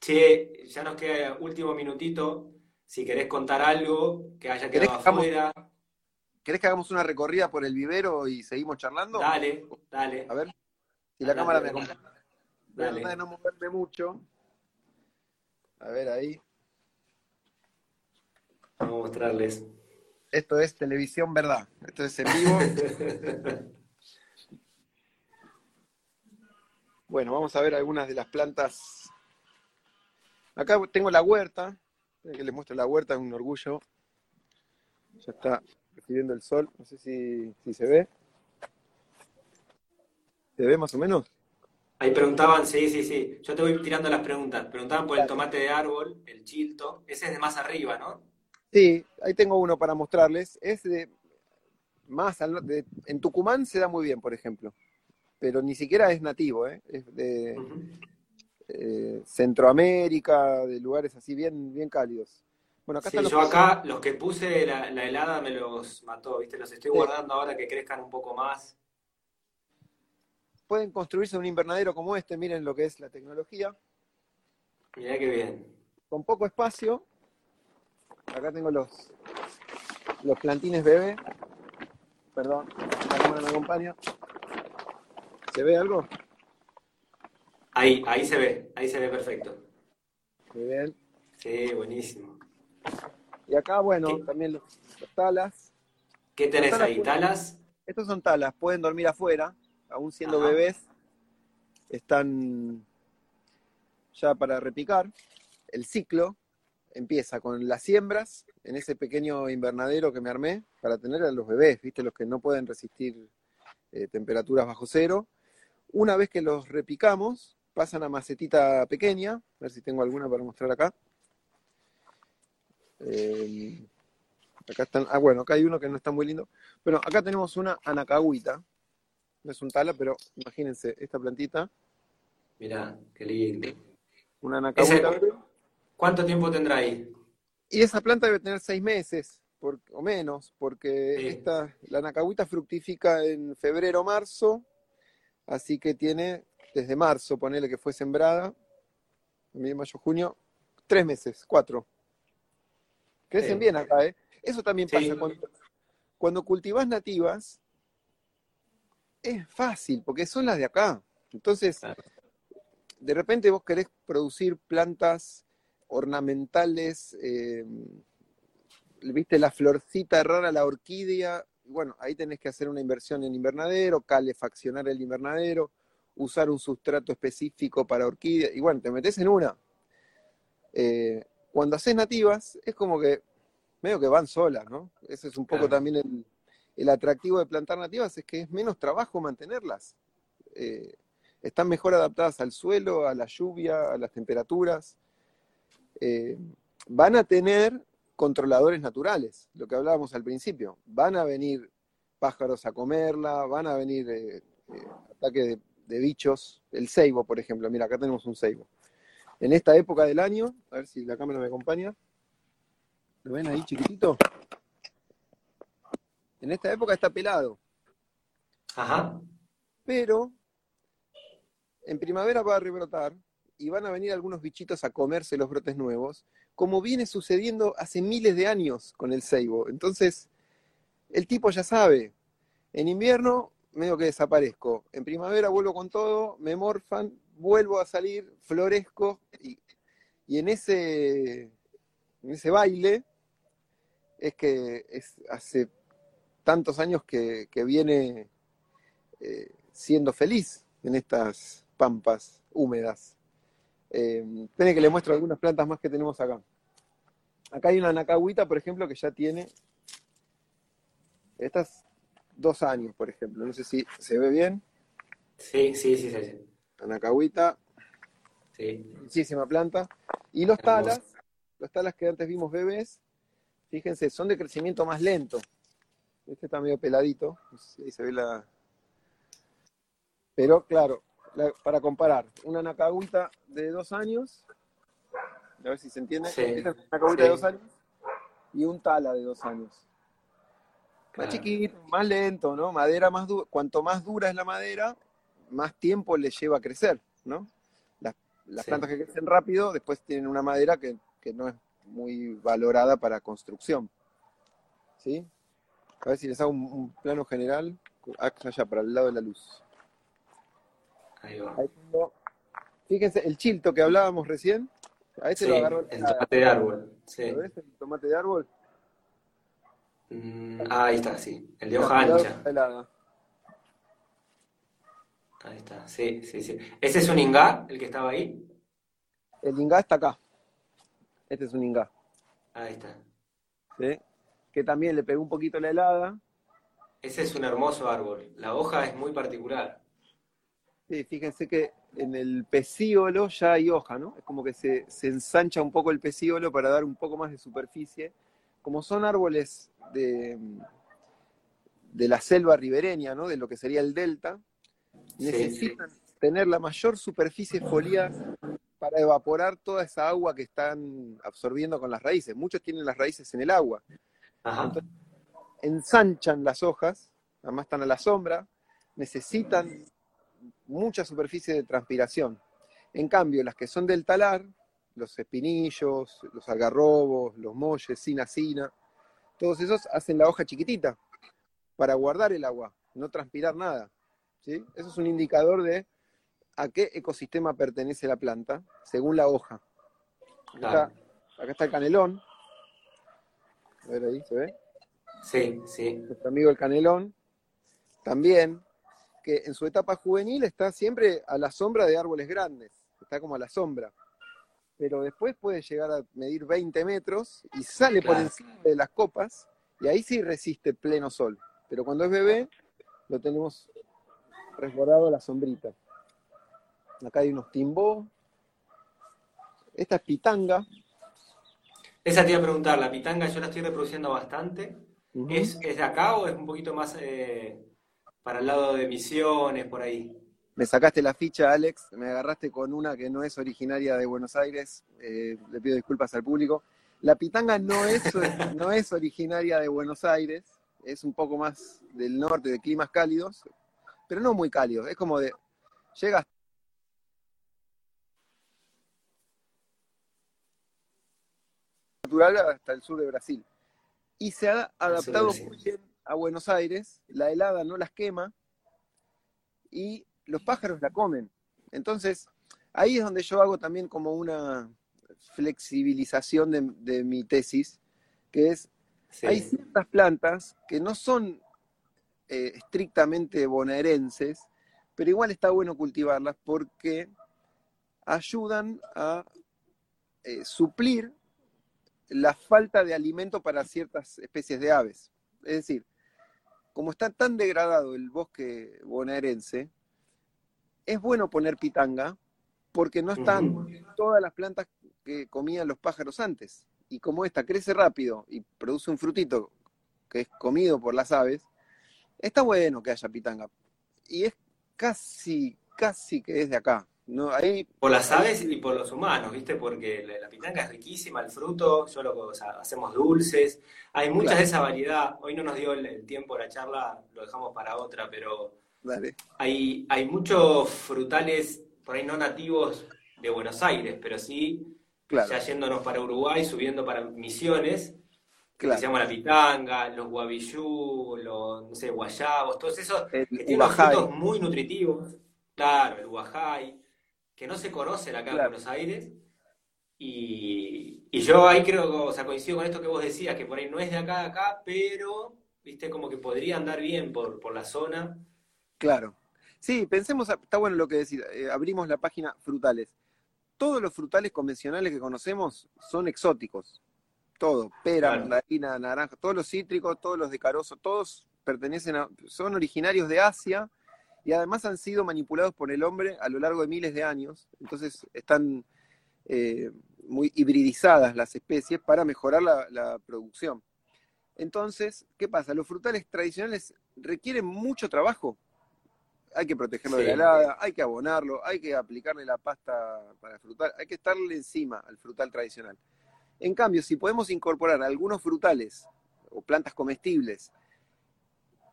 che, ya nos queda último minutito. Si querés contar algo que haya quedado afuera. ¿Querés que hagamos una recorrida por el vivero y seguimos charlando? Dale, dale. A ver, si la cámara me acompaña. Dale. no moverme mucho. A ver ahí. Vamos a mostrarles. Esto es televisión verdad. Esto es en vivo. bueno, vamos a ver algunas de las plantas. Acá tengo la huerta. Que les muestro la huerta, es un orgullo. Ya está recibiendo el sol. No sé si, si se ve. ¿Se ve más o menos? Ahí preguntaban, sí, sí, sí. Yo te voy tirando las preguntas. Preguntaban por el tomate de árbol, el chilto. Ese es de más arriba, ¿no? Sí, ahí tengo uno para mostrarles. Es de más al, en Tucumán se da muy bien, por ejemplo. Pero ni siquiera es nativo, ¿eh? Es de eh, Centroamérica, de lugares así bien, bien cálidos. Bueno, acá sí, yo acá los que puse la, helada me los mató, ¿viste? Los estoy guardando ahora que crezcan un poco más pueden construirse un invernadero como este, miren lo que es la tecnología. Mirá qué bien. Con poco espacio. Acá tengo los, los plantines bebé. Perdón, la cámara me acompaña. ¿Se ve algo? Ahí, ahí se ve, ahí se ve perfecto. Muy bien. Sí, buenísimo. Y acá, bueno, también los, talas. ¿Qué tenés ahí? ¿Talas? Estos son talas, pueden dormir afuera aún siendo bebés, están ya para repicar. El ciclo empieza con las siembras en ese pequeño invernadero que me armé para tener a los bebés, ¿viste? Los que no pueden resistir eh, temperaturas bajo cero. Una vez que los repicamos, pasan a macetita pequeña, a ver si tengo alguna para mostrar acá. Eh, acá están, ah, bueno, acá hay uno que no está muy lindo. Bueno, acá tenemos una anacahuita, no es un tala, pero imagínense, esta plantita. Mirá, qué lindo. Una anacahuita. ¿Cuánto tiempo tendrá ahí? Y esa planta debe tener seis meses o menos, porque esta, la anacahuita fructifica en febrero marzo, así que tiene desde marzo, ponele que fue sembrada, mayo, junio, tres meses, cuatro. Crecen bien acá, ¿eh? Eso también pasa cuando, cuando cultivas nativas, es fácil, porque son las de acá. Entonces, de repente vos querés producir plantas ornamentales, eh, viste la florcita rara, la orquídea, bueno, ahí tenés que hacer una inversión en invernadero, calefaccionar el invernadero, usar un sustrato específico para orquídea, y bueno, te metes en una. Eh, cuando haces nativas, es como que medio que van solas, ¿no? Ese es un poco también el, el, atractivo de plantar nativas, es que es menos trabajo mantenerlas. Eh, están mejor adaptadas al suelo, a la lluvia, a las temperaturas. Eh, van a tener controladores naturales, lo que hablábamos al principio. Van a venir pájaros a comerla, van a venir eh, eh, ataques de, bichos, el ceibo, por ejemplo. Mira, acá tenemos un ceibo. En esta época del año, a ver si la cámara me acompaña. ¿Lo ven ahí chiquitito? En esta época está pelado. Ajá. Pero en primavera va a rebrotar y van a venir algunos bichitos a comerse los brotes nuevos, como viene sucediendo hace miles de años con el ceibo. Entonces, el tipo ya sabe, en invierno medio que desaparezco, en primavera vuelvo con todo, me morfan, vuelvo a salir, florezco, y, en, ese, en ese baile es que es hace tantos años que, viene eh, siendo feliz en estas pampas húmedas. Eh, que le muestro algunas plantas más que tenemos acá. Acá hay una nacahuita, por ejemplo, que ya tiene estas dos años, por ejemplo. No sé si se ve bien. Sí, sí, sí, sí. Anacahuita. Sí. Muchísima planta. Y los talas, los talas que antes vimos bebés, fíjense, son de crecimiento más lento. Este está medio peladito. ahí se ve la. Pero claro, para comparar, una nacahuita de dos años, a ver si se entiende, es una nacahuita de dos años, y un tala de dos años. Más chiquito, más lento, ¿no? Madera más dura. Cuanto más dura es la madera, más tiempo le lleva a crecer, ¿no? Las, plantas que crecen rápido después tienen una madera que, no es muy valorada para construcción. ¿Sí? A ver si les hago un, plano general. Allá, para el lado de la luz. Ahí va. Fíjense, el chilto que hablábamos recién, a este lo agarró el, tomate de árbol. Sí. ¿Lo ves? El tomate de árbol. Mm, ahí está, sí. El de hoja ancha. Ahí está, sí, sí, sí. ¿Ese es un ingá, el que estaba ahí? El ingá está acá. Este es un ingá. Ahí está. ¿Sí? Que también le pegó un poquito la helada. Ese es un hermoso árbol. La hoja es muy particular. Sí, fíjense que en el pecíolo ya hay hoja, ¿no? Es como que se, se ensancha un poco el pecíolo para dar un poco más de superficie como son árboles de, de la selva ribereña, ¿no? de lo que sería el delta, necesitan tener la mayor superficie foliada para evaporar toda esa agua que están absorbiendo con las raíces. Muchos tienen las raíces en el agua. Entonces, ensanchan las hojas, además están a la sombra, necesitan mucha superficie de transpiración. En cambio, las que son del talar, los espinillos, los algarrobos, los molles, sina sina, todos esos hacen la hoja chiquitita para guardar el agua, no transpirar nada. ¿sí? Eso es un indicador de a qué ecosistema pertenece la planta, según la hoja. Acá, está, el canelón. A ver ahí, ¿se ve? Sí, sí. Nuestro amigo el canelón. También, que en su etapa juvenil está siempre a la sombra de árboles grandes. Está como a la sombra pero después puede llegar a medir 20 metros y sale por encima de las copas y ahí sí resiste pleno sol. Pero cuando es bebé, lo tenemos resguardado a la sombrita. Acá hay unos timbó. Esta es pitanga. Esa te iba a preguntar, la pitanga yo la estoy reproduciendo bastante. ¿Es, de acá o es un poquito más eh, para el lado de Misiones, por ahí? Me sacaste la ficha, Alex, me agarraste con una que no es originaria de Buenos Aires, eh, le pido disculpas al público. La pitanga no es, no es originaria de Buenos Aires, es un poco más del norte, de climas cálidos, pero no muy cálidos, es como de, llega natural hasta el sur de Brasil. Y se ha adaptado muy bien a Buenos Aires, la helada no las quema, y los pájaros la comen. Entonces, ahí es donde yo hago también como una flexibilización de, mi tesis, que es, hay ciertas plantas que no son eh, estrictamente bonaerenses, pero igual está bueno cultivarlas porque ayudan a eh, suplir la falta de alimento para ciertas especies de aves. Es decir, como está tan degradado el bosque bonaerense, es bueno poner pitanga porque no están todas las plantas que comían los pájaros antes. Y como esta crece rápido y produce un frutito que es comido por las aves, está bueno que haya pitanga. Y es casi, casi que es de acá. No, ahí, por las aves y por los humanos, ¿viste? Porque la, pitanga es riquísima, el fruto, yo lo, hacemos dulces, hay muchas de esa variedad. Hoy no nos dio el, tiempo la charla, lo dejamos para otra, pero Hay, hay muchos frutales por ahí no nativos de Buenos Aires, pero sí ya yéndonos para Uruguay, subiendo para Misiones, que se llama la pitanga, los guavillú, los no sé, guayabos, todos esos que tienen frutos muy nutritivos. Claro, el guajay que no se conocen acá en Buenos Aires. Y, yo ahí creo, o sea, coincido con esto que vos decías, que por ahí no es de acá a acá, pero, viste, como que podría andar bien por, por la zona. Claro. Sí, pensemos, está bueno lo que decís, eh, abrimos la página frutales. Todos los frutales convencionales que conocemos son exóticos. Todo, pera, mandarina, naranja, todos los cítricos, todos los de carozo, todos pertenecen a, son originarios de Asia y además han sido manipulados por el hombre a lo largo de miles de años, entonces están eh, muy hibridizadas las especies para mejorar la, producción. Entonces, ¿qué pasa? Los frutales tradicionales requieren mucho trabajo. Hay que protegerlo de la helada, hay que abonarlo, hay que aplicarle la pasta para frutal, hay que estarle encima al frutal tradicional. En cambio, si podemos incorporar algunos frutales o plantas comestibles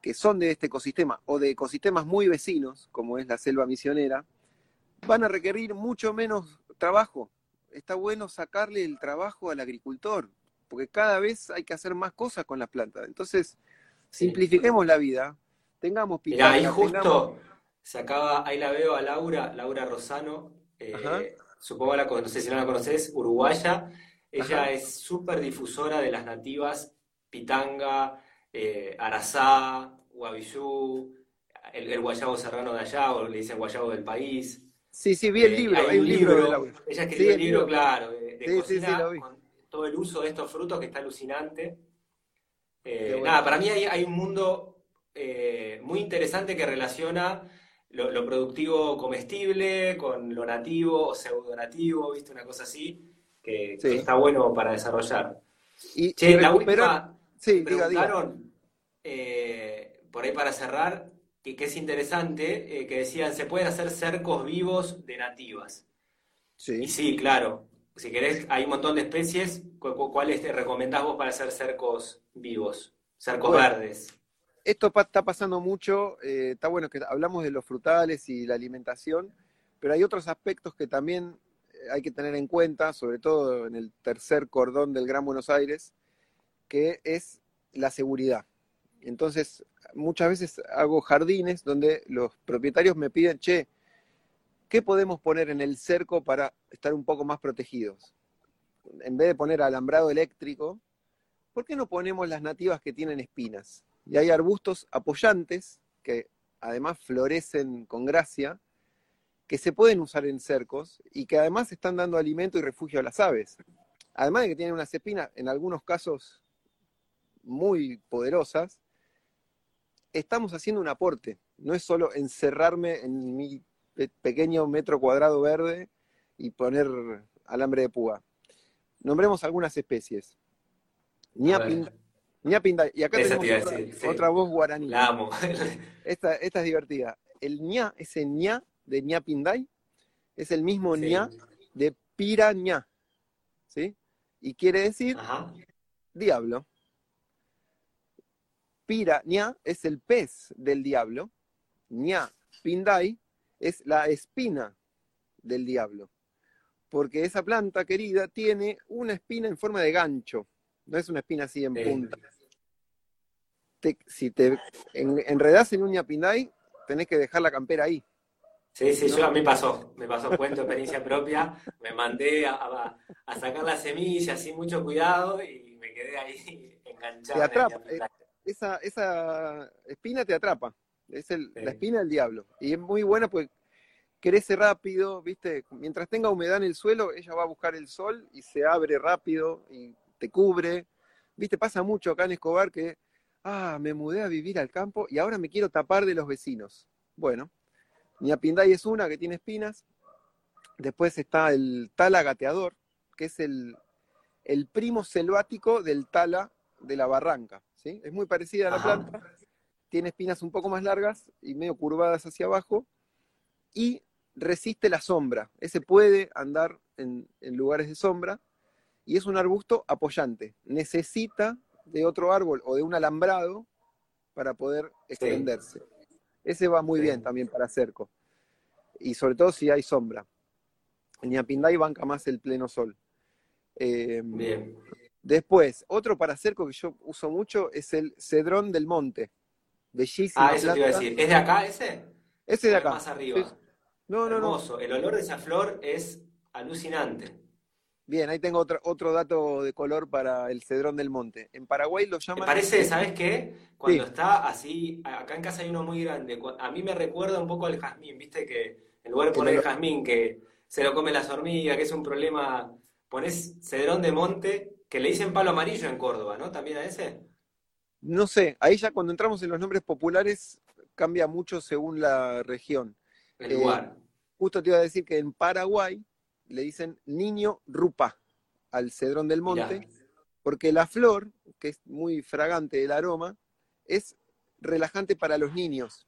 que son de este ecosistema o de ecosistemas muy vecinos, como es la selva misionera, van a requerir mucho menos trabajo. Está bueno sacarle el trabajo al agricultor, porque cada vez hay que hacer más cosas con las plantas. Entonces, simplifiquemos la vida, tengamos ahí justo se acaba, ahí la veo a Laura, Laura Rosano, eh, supongo la, no sé si no la conoces, uruguaya. Ella es súper difusora de las nativas, pitanga, eh, Arazá, Guavillú, el, guayabo serrano de allá, o le dicen guayabo del país. Sí, sí, vi el eh, libro. hay un libro, ella escribió el libro, claro, de, cocina, con todo el uso de estos frutos que está alucinante. Eh, nada, para mí hay, un mundo eh, muy interesante que relaciona lo, productivo comestible con lo nativo o pseudo nativo, ¿viste? Una cosa así, que, está bueno para desarrollar. Y, la última, Sí, preguntaron, eh, por ahí para cerrar, y que es interesante, eh, que decían, se pueden hacer cercos vivos de nativas. Sí. Y sí, claro. Si querés, hay un montón de especies. ¿Cuáles te recomendás vos para hacer cercos vivos? Cercos verdes. Esto está pasando mucho. Eh, está bueno que hablamos de los frutales y la alimentación, pero hay otros aspectos que también hay que tener en cuenta, sobre todo en el tercer cordón del Gran Buenos Aires, que es la seguridad. Entonces, muchas veces hago jardines donde los propietarios me piden, che, ¿qué podemos poner en el cerco para estar un poco más protegidos? En vez de poner alambrado eléctrico, ¿por qué no ponemos las nativas que tienen espinas? Y hay arbustos apoyantes que además florecen con gracia, que se pueden usar en cercos y que además están dando alimento y refugio a las aves. Además de que tienen unas espinas, en algunos casos muy poderosas, estamos haciendo un aporte. No es solo encerrarme en mi pequeño metro cuadrado verde y poner alambre de púa. Nombremos algunas especies. Ñapinday. Y acá tenemos otra, voz guaraní. La amo. esta, esta, es divertida. El ña, ese ña de ñapinday, es el mismo ña de piraña. ¿Sí? Y quiere decir diablo. Pira, ña es el pez del diablo. ña, pindai es la espina del diablo. Porque esa planta querida tiene una espina en forma de gancho. No es una espina así en punta. si te enredas en un ñapindai, tenés que dejar la campera ahí. Sí, sí, yo a mí pasó, me pasó, cuento experiencia propia, me mandé a, sacar la semilla sin mucho cuidado y me quedé ahí enganchado. Esa, esa espina te atrapa. Es el- Sí. la espina del diablo. Y es muy buena porque crece rápido, ¿viste? Mientras tenga humedad en el suelo, ella va a buscar el sol y se abre rápido y te cubre. ¿Viste? Pasa mucho acá en Escobar que, ah, me mudé a vivir al campo y ahora me quiero tapar de los vecinos. Bueno, Ñapinday es una que tiene espinas. Después está el tala gateador, que es el, el primo selvático del tala de la barranca. ¿Sí? Es muy parecida a la Ajá. planta, tiene espinas un poco más largas y medio curvadas hacia abajo y resiste la sombra. Ese puede andar en, en lugares de sombra y es un arbusto apoyante. Necesita de otro árbol o de un alambrado para poder extenderse. Ese va muy Sí. bien también para cerco. Y sobre todo si hay sombra. El ñapinday banca más el pleno sol. Eh, Bien. Después, otro para cerco que yo uso mucho es el cedrón del monte. Bellísima Ah, eso te iba a decir. ¿Es de acá ese? Ese de ¿O es acá. Más arriba. Sí. No, no, no. Hermoso. El olor de esa flor es alucinante. Bien, ahí tengo otro, otro dato de color para el cedrón del monte. En Paraguay lo Me llaman. parece, ¿sabes qué? Cuando Sí. está así, acá en casa hay uno muy grande. A mí me recuerda un poco al jazmín, viste que en lugar de poner me lo- jazmín que se lo comen las hormigas, que es un problema, pones cedrón de monte, que le dicen palo amarillo en Córdoba, ¿no? ¿También a ese? No sé, ahí ya cuando entramos en los nombres populares cambia mucho según la región. El Eh, lugar. Justo te iba a decir que en Paraguay le dicen niño rupa al cedrón del monte, Mirá. porque la flor, que es muy fragante el aroma, es relajante para los niños.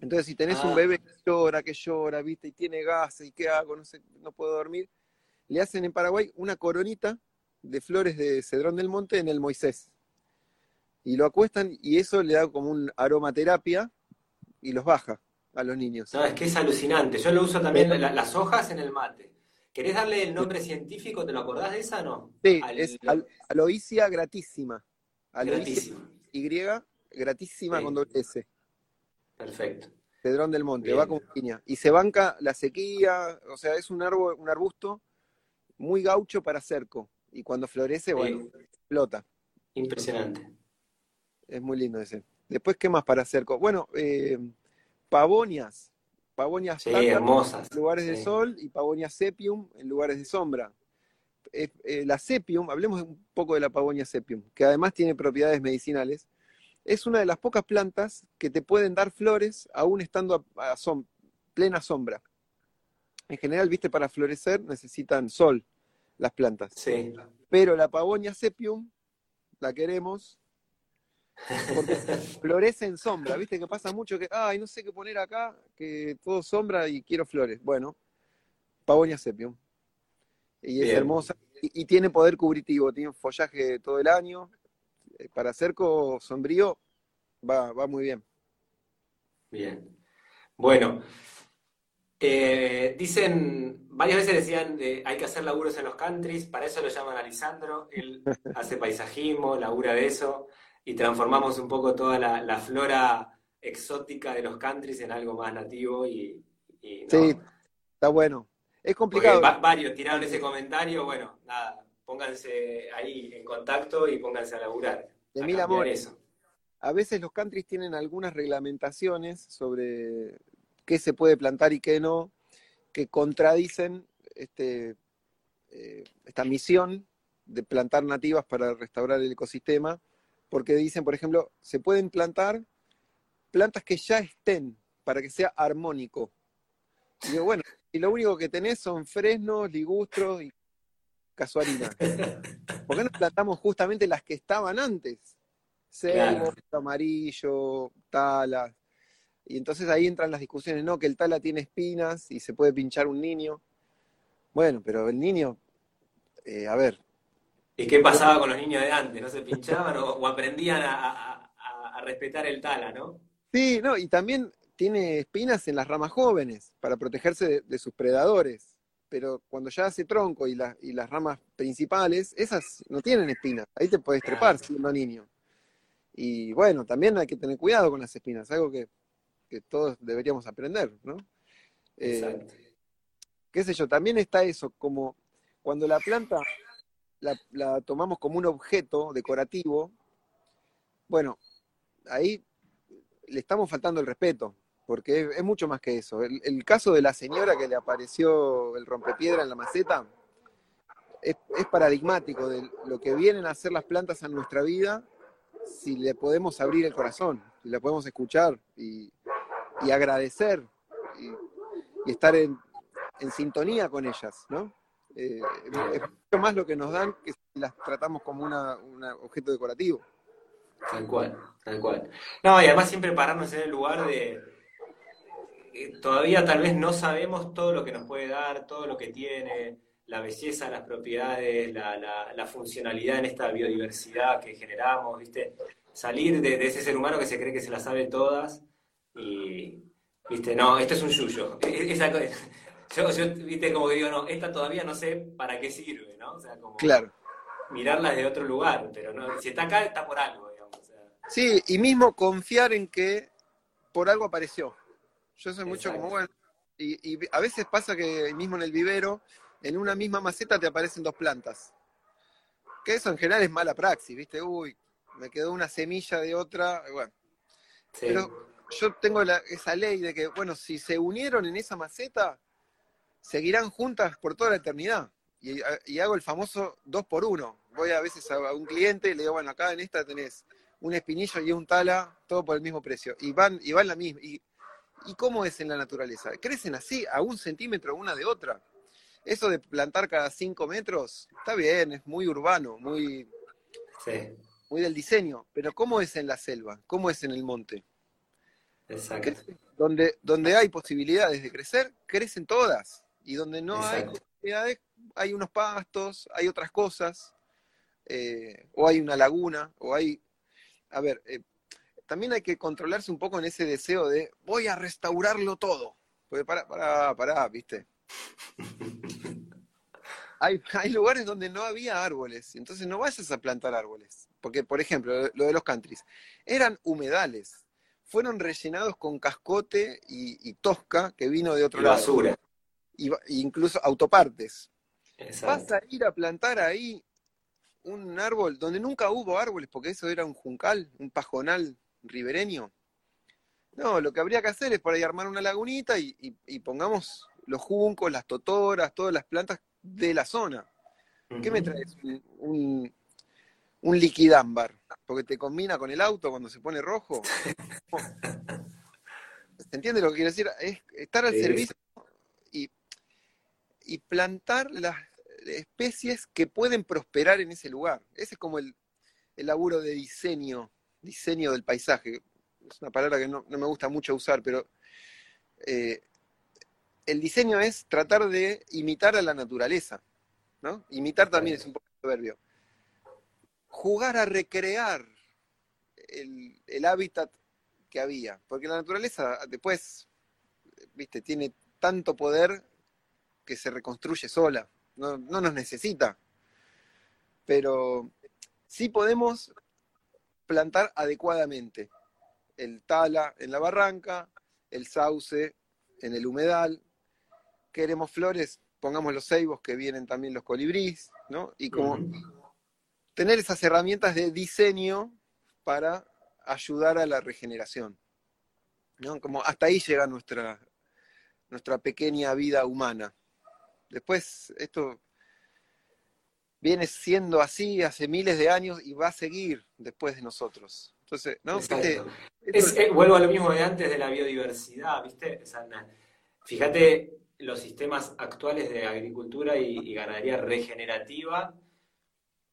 Entonces, si tenés Ah. un bebé que llora, que llora, viste, y tiene gases, y qué hago, no sé, no puedo dormir, le hacen en Paraguay una coronita de flores de cedrón del monte en el Moisés. Y lo acuestan y eso le da como un aromaterapia y los baja a los niños. No, es que es alucinante. Yo lo uso también la- las hojas en el mate. ¿Querés darle el nombre científico? ¿Te lo acordás de esa o no? Sí, Al- es al- aloisia gratísima. Gratísimo. Y, gratísima Sí. con doble S. Perfecto. Cedrón del monte, Bien. va con piña. Y se banca la sequía, o sea, es un árbol, un arbusto muy gaucho para cerco. Y cuando florece, bueno, explota. Impresionante. Es muy lindo ese. Después, ¿qué más para cerco? Bueno, eh, pavonias. Pavonias Sí, hermosas. en lugares de sol y Pavonia sepium en lugares de sombra. Eh, eh, la sepium, hablemos un poco de la Pavonia sepium, que además tiene propiedades medicinales, es una de las pocas plantas que te pueden dar flores aún estando a, a som- plena sombra. En general, viste, para florecer necesitan sol las plantas. Sí. Pero la Pavonia sepium la queremos porque florece en sombra, viste que pasa mucho que, ay, no sé qué poner acá, que todo sombra y quiero flores. Bueno, Pavonia sepium. Y es Bien. hermosa y, y tiene poder cubritivo, tiene follaje todo el año. Eh, Para cerco sombrío va, va muy bien. Bien. Bueno, eh, dicen, varias veces decían de hay que hacer laburos en los countries, para eso lo llaman a Lisandro, él hace paisajismo, labura de eso, y transformamos un poco toda la, la flora exótica de los countries en algo más nativo y, y no. Sí, está bueno. Es complicado. va- varios tiraron ese comentario, bueno, nada, pónganse ahí en contacto y pónganse a laburar. De a mil amores. eso. A veces los countries tienen algunas reglamentaciones sobre qué se puede plantar y qué no, que contradicen este, eh, esta misión de plantar nativas para restaurar el ecosistema, porque dicen, por ejemplo, se pueden plantar plantas que ya estén para que sea armónico. Y digo, bueno, y lo único que tenés son fresnos, ligustros y casuarinas. ¿Por qué no plantamos justamente las que estaban antes? Claro. amarillo, tala. Y entonces ahí entran las discusiones, no, que el tala tiene espinas y se puede pinchar un niño. Bueno, pero el niño, eh, a ver, ¿Y qué pasaba con los niños de antes? ¿No se pinchaban o, o aprendían a, a- a- a respetar el tala, no? sí, no, y también tiene espinas en las ramas jóvenes para protegerse de, de sus predadores. Pero cuando ya hace tronco y, la- y las ramas principales, esas no tienen espinas. Ahí te puedes trepar siendo niño. Y bueno, también hay que tener cuidado con las espinas, algo que, que todos deberíamos aprender, ¿no? Eh, Exacto. qué sé yo, también está eso, como cuando la planta la, la tomamos como un objeto decorativo, bueno, ahí le estamos faltando el respeto, porque es, mucho más que eso. El, caso de la señora que le apareció el rompepiedra en la maceta es, paradigmático de lo que vienen a hacer las plantas en nuestra vida si le podemos abrir el corazón, si le podemos escuchar y, agradecer y, estar en, sintonía con ellas, ¿no? Eh, es mucho más lo que nos dan que si las tratamos como un objeto decorativo. Tal cual, tal cual. No, y además siempre pararnos en el lugar de, todavía tal vez no sabemos todo lo que nos puede dar, todo lo que tiene, la belleza, las propiedades, la, funcionalidad en esta biodiversidad que generamos, ¿viste? Salir de, ese ser humano que se cree que se las sabe todas y, ¿viste? No, esto es un yuyo. E, e, esa, yo, yo, ¿viste? Como que digo, no, esta todavía no sé para qué sirve, ¿no? O sea, como claro. mirarla de otro lugar, pero no, si está acá, está por algo, digamos. Sí, y mismo confiar en que por algo apareció. Yo soy mucho como, bueno, y, a veces pasa que mismo en el vivero, en una misma maceta te aparecen dos plantas. Que eso en general es mala praxis, ¿viste? Uy, me quedó una semilla de otra, bueno. Pero yo tengo esa ley de que, bueno, si se unieron en esa maceta, seguirán juntas por toda la eternidad. Y, hago el famoso dos por uno. Voy a veces a, un cliente y le digo, bueno, acá en esta tenés un espinillo y un tala, todo por el mismo precio. Y van, y van la misma. Y ¿Y cómo es en la naturaleza? Crecen así, a un centímetro una de otra. Eso de plantar cada cinco metros, está bien, es muy urbano, muy, muy del diseño, pero ¿cómo es en la selva? ¿Cómo es en el monte? Exacto. Donde, donde hay posibilidades de crecer, crecen todas. Y donde no hay posibilidades, hay unos pastos, hay otras cosas, eh, o hay una laguna, o hay... A ver, eh, también hay que controlarse un poco en ese deseo de voy a restaurarlo todo. Porque para, para, para, ¿viste? hay, hay lugares donde no había árboles, entonces no vayas a plantar árboles. Porque, por ejemplo, lo de los countries, eran humedales, fueron rellenados con cascote y, tosca que vino de otro lado. Basura. Y, incluso autopartes. Vas a ir a plantar ahí un árbol donde nunca hubo árboles, porque eso era un juncal, un pajonal ribereño. No, lo que habría que hacer es por ahí armar una lagunita y, pongamos los juncos, las totoras, todas las plantas de la zona. ¿Qué me traes? Un, un, liquidámbar, porque te combina con el auto cuando se pone rojo. ¿Se entiende lo que quiero decir? Es estar al servicio y, y plantar las especies que pueden prosperar en ese lugar. Ese es como el, el laburo de diseño diseño del paisaje. Es una palabra que no, me gusta mucho usar, pero eh, el diseño es tratar de imitar a la naturaleza, ¿no? Imitar también es un poco soberbio. Jugar a recrear el, hábitat que había, porque la naturaleza después, viste, tiene tanto poder que se reconstruye sola, no, no nos necesita. Pero sí podemos plantar adecuadamente. El tala en la barranca, el sauce en el humedal. Queremos flores, pongamos los ceibos que vienen también los colibríes, ¿no? Y como tener esas herramientas de diseño para ayudar a la regeneración. ¿no? Como hasta ahí llega nuestra, nuestra pequeña vida humana. Después, esto viene siendo así hace miles de años y va a seguir después de nosotros. Entonces, ¿no? Eh, vuelvo a lo mismo de antes de la biodiversidad, ¿viste? fíjate los sistemas actuales de agricultura y, ganadería regenerativa,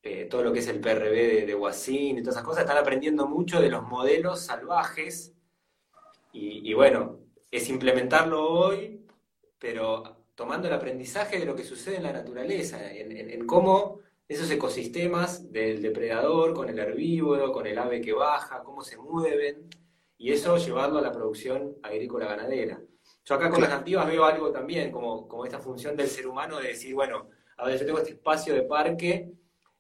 eh, todo lo que es el PRB de, de y todas esas cosas, están aprendiendo mucho de los modelos salvajes y, bueno, es implementarlo hoy, pero tomando el aprendizaje de lo que sucede en la naturaleza, en, cómo esos ecosistemas del depredador con el herbívoro, con el ave que baja, cómo se mueven, y eso llevarlo a la producción agrícola ganadera. Yo acá con las nativas veo algo también, como, como esta función del ser humano de decir, bueno, a ver, yo tengo este espacio de parque,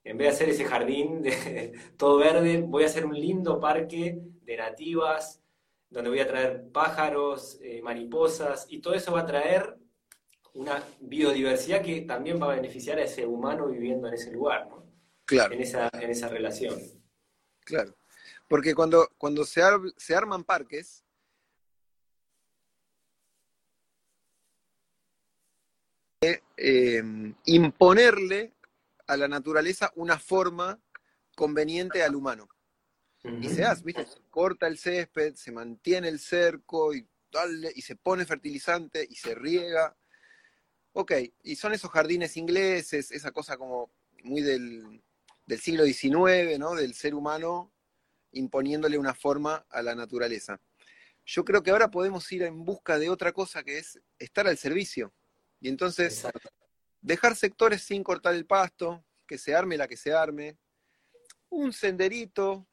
en vez de hacer ese jardín de, todo verde, voy a hacer un lindo parque de nativas, donde voy a traer pájaros, eh, mariposas, y todo eso va a traer una biodiversidad que también va a beneficiar a ese humano viviendo en ese lugar, ¿no? Claro. En esa, en esa relación. Claro. Porque cuando, cuando se, se arman parques, eh, imponerle a la naturaleza una forma conveniente al humano. Y se hace, ¿viste? Se corta el césped, se mantiene el cerco y, y se pone fertilizante y se riega. Ok, y son esos jardines ingleses, esa cosa como muy del, del siglo XIX, ¿no? Del ser humano imponiéndole una forma a la naturaleza. Yo creo que ahora podemos ir en busca de otra cosa que es estar al servicio. Y entonces dejar sectores sin cortar el pasto, que se arme la que se arme, un senderito,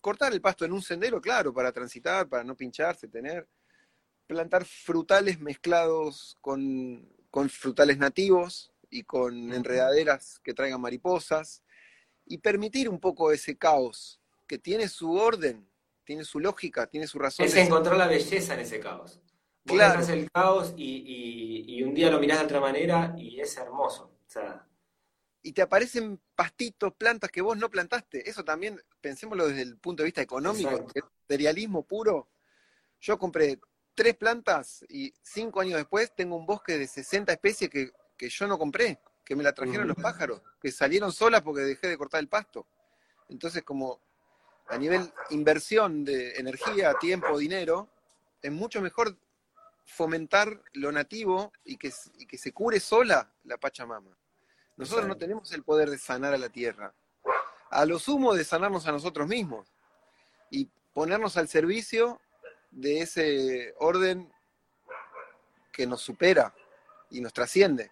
cortar el pasto en un sendero, claro, para transitar, para no pincharse, tener, plantar frutales mezclados con, frutales nativos y con enredaderas que traigan mariposas, y permitir un poco ese caos, que tiene su orden, tiene su lógica, tiene su razón. Es encontrar la belleza en ese caos. Vos claro. el caos y, un día lo mirás de otra manera y es hermoso. Y te aparecen pastitos, plantas que vos no plantaste. Eso también, pensémoslo desde el punto de vista económico, materialismo puro. Yo compré tres plantas y cinco años después tengo un bosque de 60 especies que, yo no compré, que me la trajeron los pájaros, que salieron solas porque dejé de cortar el pasto. Entonces, como a nivel inversión de energía, tiempo, dinero, es mucho mejor fomentar lo nativo y que, que se cure sola la Pachamama. Nosotros no tenemos el poder de sanar a la tierra. A lo sumo de sanarnos a nosotros mismos y ponernos al servicio de ese orden que nos supera y nos trasciende.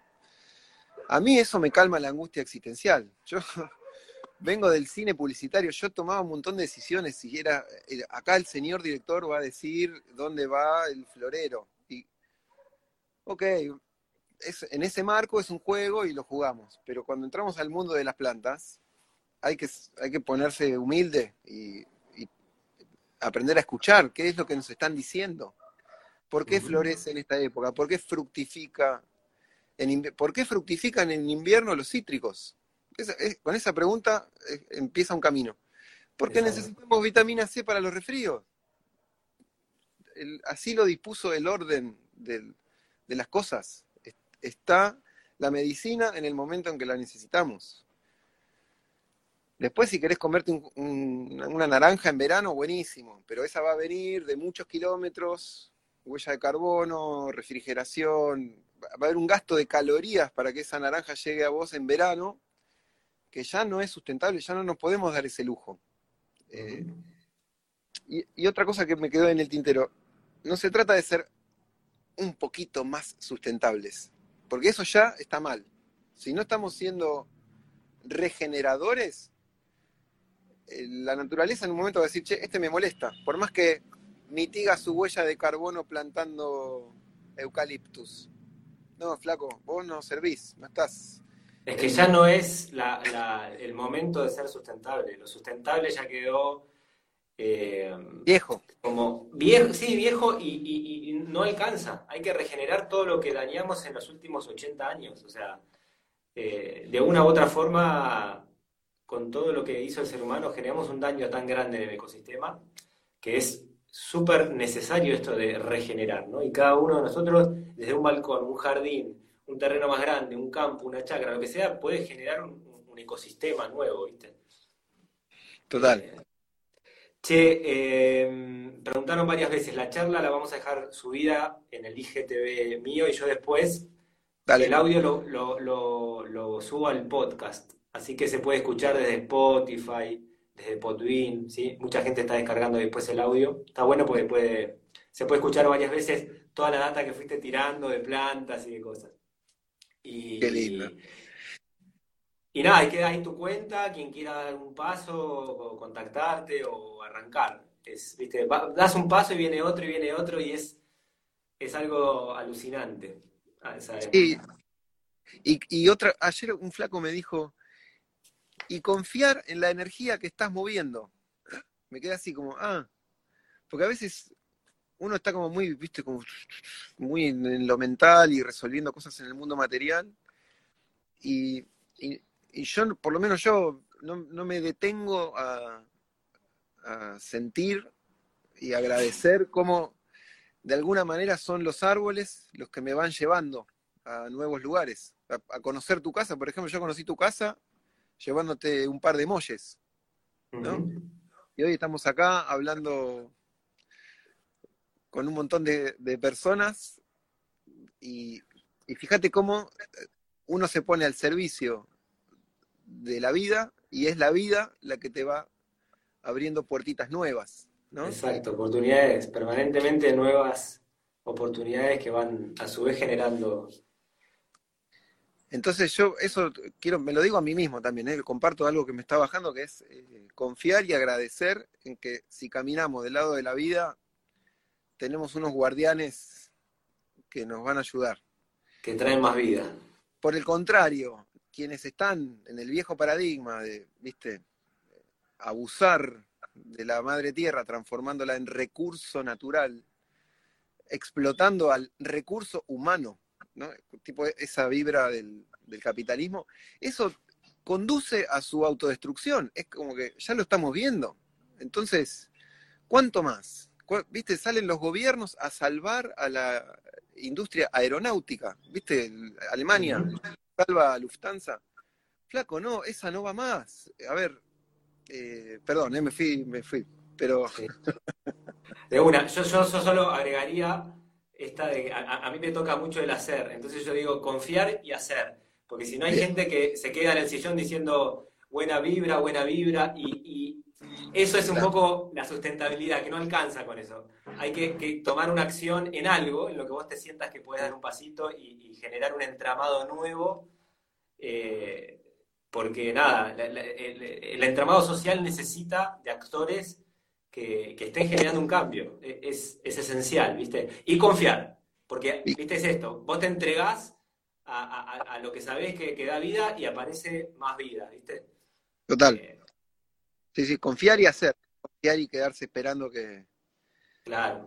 A mí eso me calma la angustia existencial. Yo vengo del cine publicitario, yo tomaba un montón de decisiones, si era, acá el señor director va a decir dónde va el florero, ok, en ese marco es un juego y lo jugamos, pero cuando entramos al mundo de las plantas, hay que, hay que ponerse humilde y, aprender a escuchar qué es lo que nos están diciendo. ¿Por qué florece en esta época? ¿Por qué fructifica en, ¿Por qué fructifican en invierno los cítricos? con esa pregunta eh, empieza un camino. Porque necesitamos vitamina C para los resfríos. así lo dispuso el orden del, de las cosas. Está la medicina en el momento en que la necesitamos. Después, si querés comerte una naranja en verano, buenísimo, pero esa va a venir de muchos kilómetros, huella de carbono, refrigeración, va a haber un gasto de calorías para que esa naranja llegue a vos en verano, que ya no es sustentable, ya no nos podemos dar ese lujo. Eh, y, y otra cosa que me quedó en el tintero, no se trata de ser un poquito más sustentables, porque eso ya está mal. Si no estamos siendo regeneradores, eh, la naturaleza en un momento va a decir, che, este me molesta, por más que mitiga su huella de carbono plantando eucaliptus. No, flaco, vos no servís, no estás. Es que ya no es el momento de ser sustentable. Lo sustentable ya quedó eh, viejo. Como viejo, sí, viejo y, no alcanza. Hay que regenerar todo lo que dañamos en los últimos 80 años. O sea, eh, de una u otra forma, con todo lo que hizo el ser humano, generamos un daño tan grande en el ecosistema que es súper necesario esto de regenerar, ¿no? Y cada uno de nosotros, desde un balcón, un jardín, un terreno más grande, un campo, una chacra, lo que sea, puede generar un, ecosistema nuevo, ¿viste? Total. Eh, Che, em, preguntaron varias veces, la charla la vamos a dejar subida en el IGTV mío y yo después el audio lo, subo al podcast, así que se puede escuchar desde Spotify, desde Podbean, ¿sí? Mucha gente está descargando después el audio, está bueno porque puede, se puede escuchar varias veces toda la data que fuiste tirando de plantas y de cosas. Y, Qué lindo. Y nada, ahí queda ahí tu cuenta, quien quiera dar un paso, o contactarte o arrancar. Es, ¿viste? das un paso y viene otro y viene otro y es, es algo alucinante. Sí. Y, y otra, ayer un flaco me dijo, y confiar en la energía que estás moviendo. Me queda así como, ah, porque a veces uno está como muy, viste, como muy en lo mental y resolviendo cosas en el mundo material. y y yo, por lo menos yo, no, me detengo a, a sentir y agradecer cómo de alguna manera son los árboles los que me van llevando a nuevos lugares, a, conocer tu casa. Por ejemplo, yo conocí tu casa llevándote un par de molles, ¿no? Y hoy estamos acá hablando con un montón de, personas y, y, fíjate cómo uno se pone al servicio de la vida y es la vida la que te va abriendo puertitas nuevas, ¿no? Exacto, oportunidades, permanentemente nuevas oportunidades que van a su vez generando. Entonces yo eso quiero, me lo digo a mí mismo también, ¿eh? comparto algo que me está bajando, que es eh, confiar y agradecer en que si caminamos del lado de la vida, tenemos unos guardianes que nos van a ayudar. Que traen más vida. Por el contrario, quienes están en el viejo paradigma de, viste, abusar de la madre tierra, transformándola en recurso natural, explotando al recurso humano, ¿no? tipo esa vibra del, capitalismo, eso conduce a su autodestrucción. Es como que ya lo estamos viendo. Entonces, ¿cuánto más? ¿Viste? Salen los gobiernos a salvar a la industria aeronáutica. ¿Viste? Alemania salva a Lufthansa. Flaco, no, esa no va más. A ver, eh, perdón, eh, me fui, me fui, pero... De una, yo, yo, solo agregaría esta de, a, mí me toca mucho el hacer, entonces yo digo confiar y hacer, porque si no hay gente que se queda en el sillón diciendo buena vibra, buena vibra, y, eso es un poco la sustentabilidad, que no alcanza con eso. Hay que, tomar una acción en algo, en lo que vos te sientas que puedes dar un pasito y, generar un entramado nuevo. Eh, porque nada, el, entramado social necesita de actores que, estén generando un cambio. E, es, esencial, ¿viste? Y confiar, porque, ¿viste? Es esto, vos te entregás a, lo que sabés que, da vida y aparece más vida, ¿viste? Total. Eh, sí, sí, confiar y hacer. Confiar y quedarse esperando que... Claro.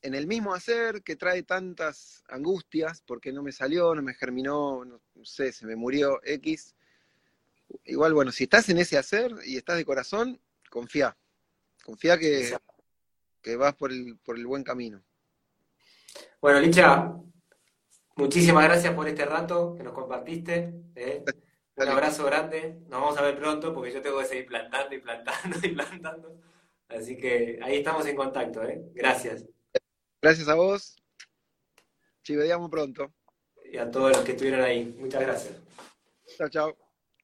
En el mismo hacer que trae tantas angustias, porque no me salió, no me germinó, no sé, se me murió X, igual, bueno, si estás en ese hacer y estás de corazón, confía. Confía que, que vas por el, por el buen camino. Bueno, Licha, muchísimas gracias por este rato que nos compartiste. ¿eh? Un abrazo grande. Nos vamos a ver pronto porque yo tengo que seguir plantando y plantando y plantando. Así que ahí estamos en contacto. ¿eh? Gracias. Gracias a vos. Chivedeamos pronto. Y a todos los que estuvieron ahí. Muchas gracias. Chao, chao.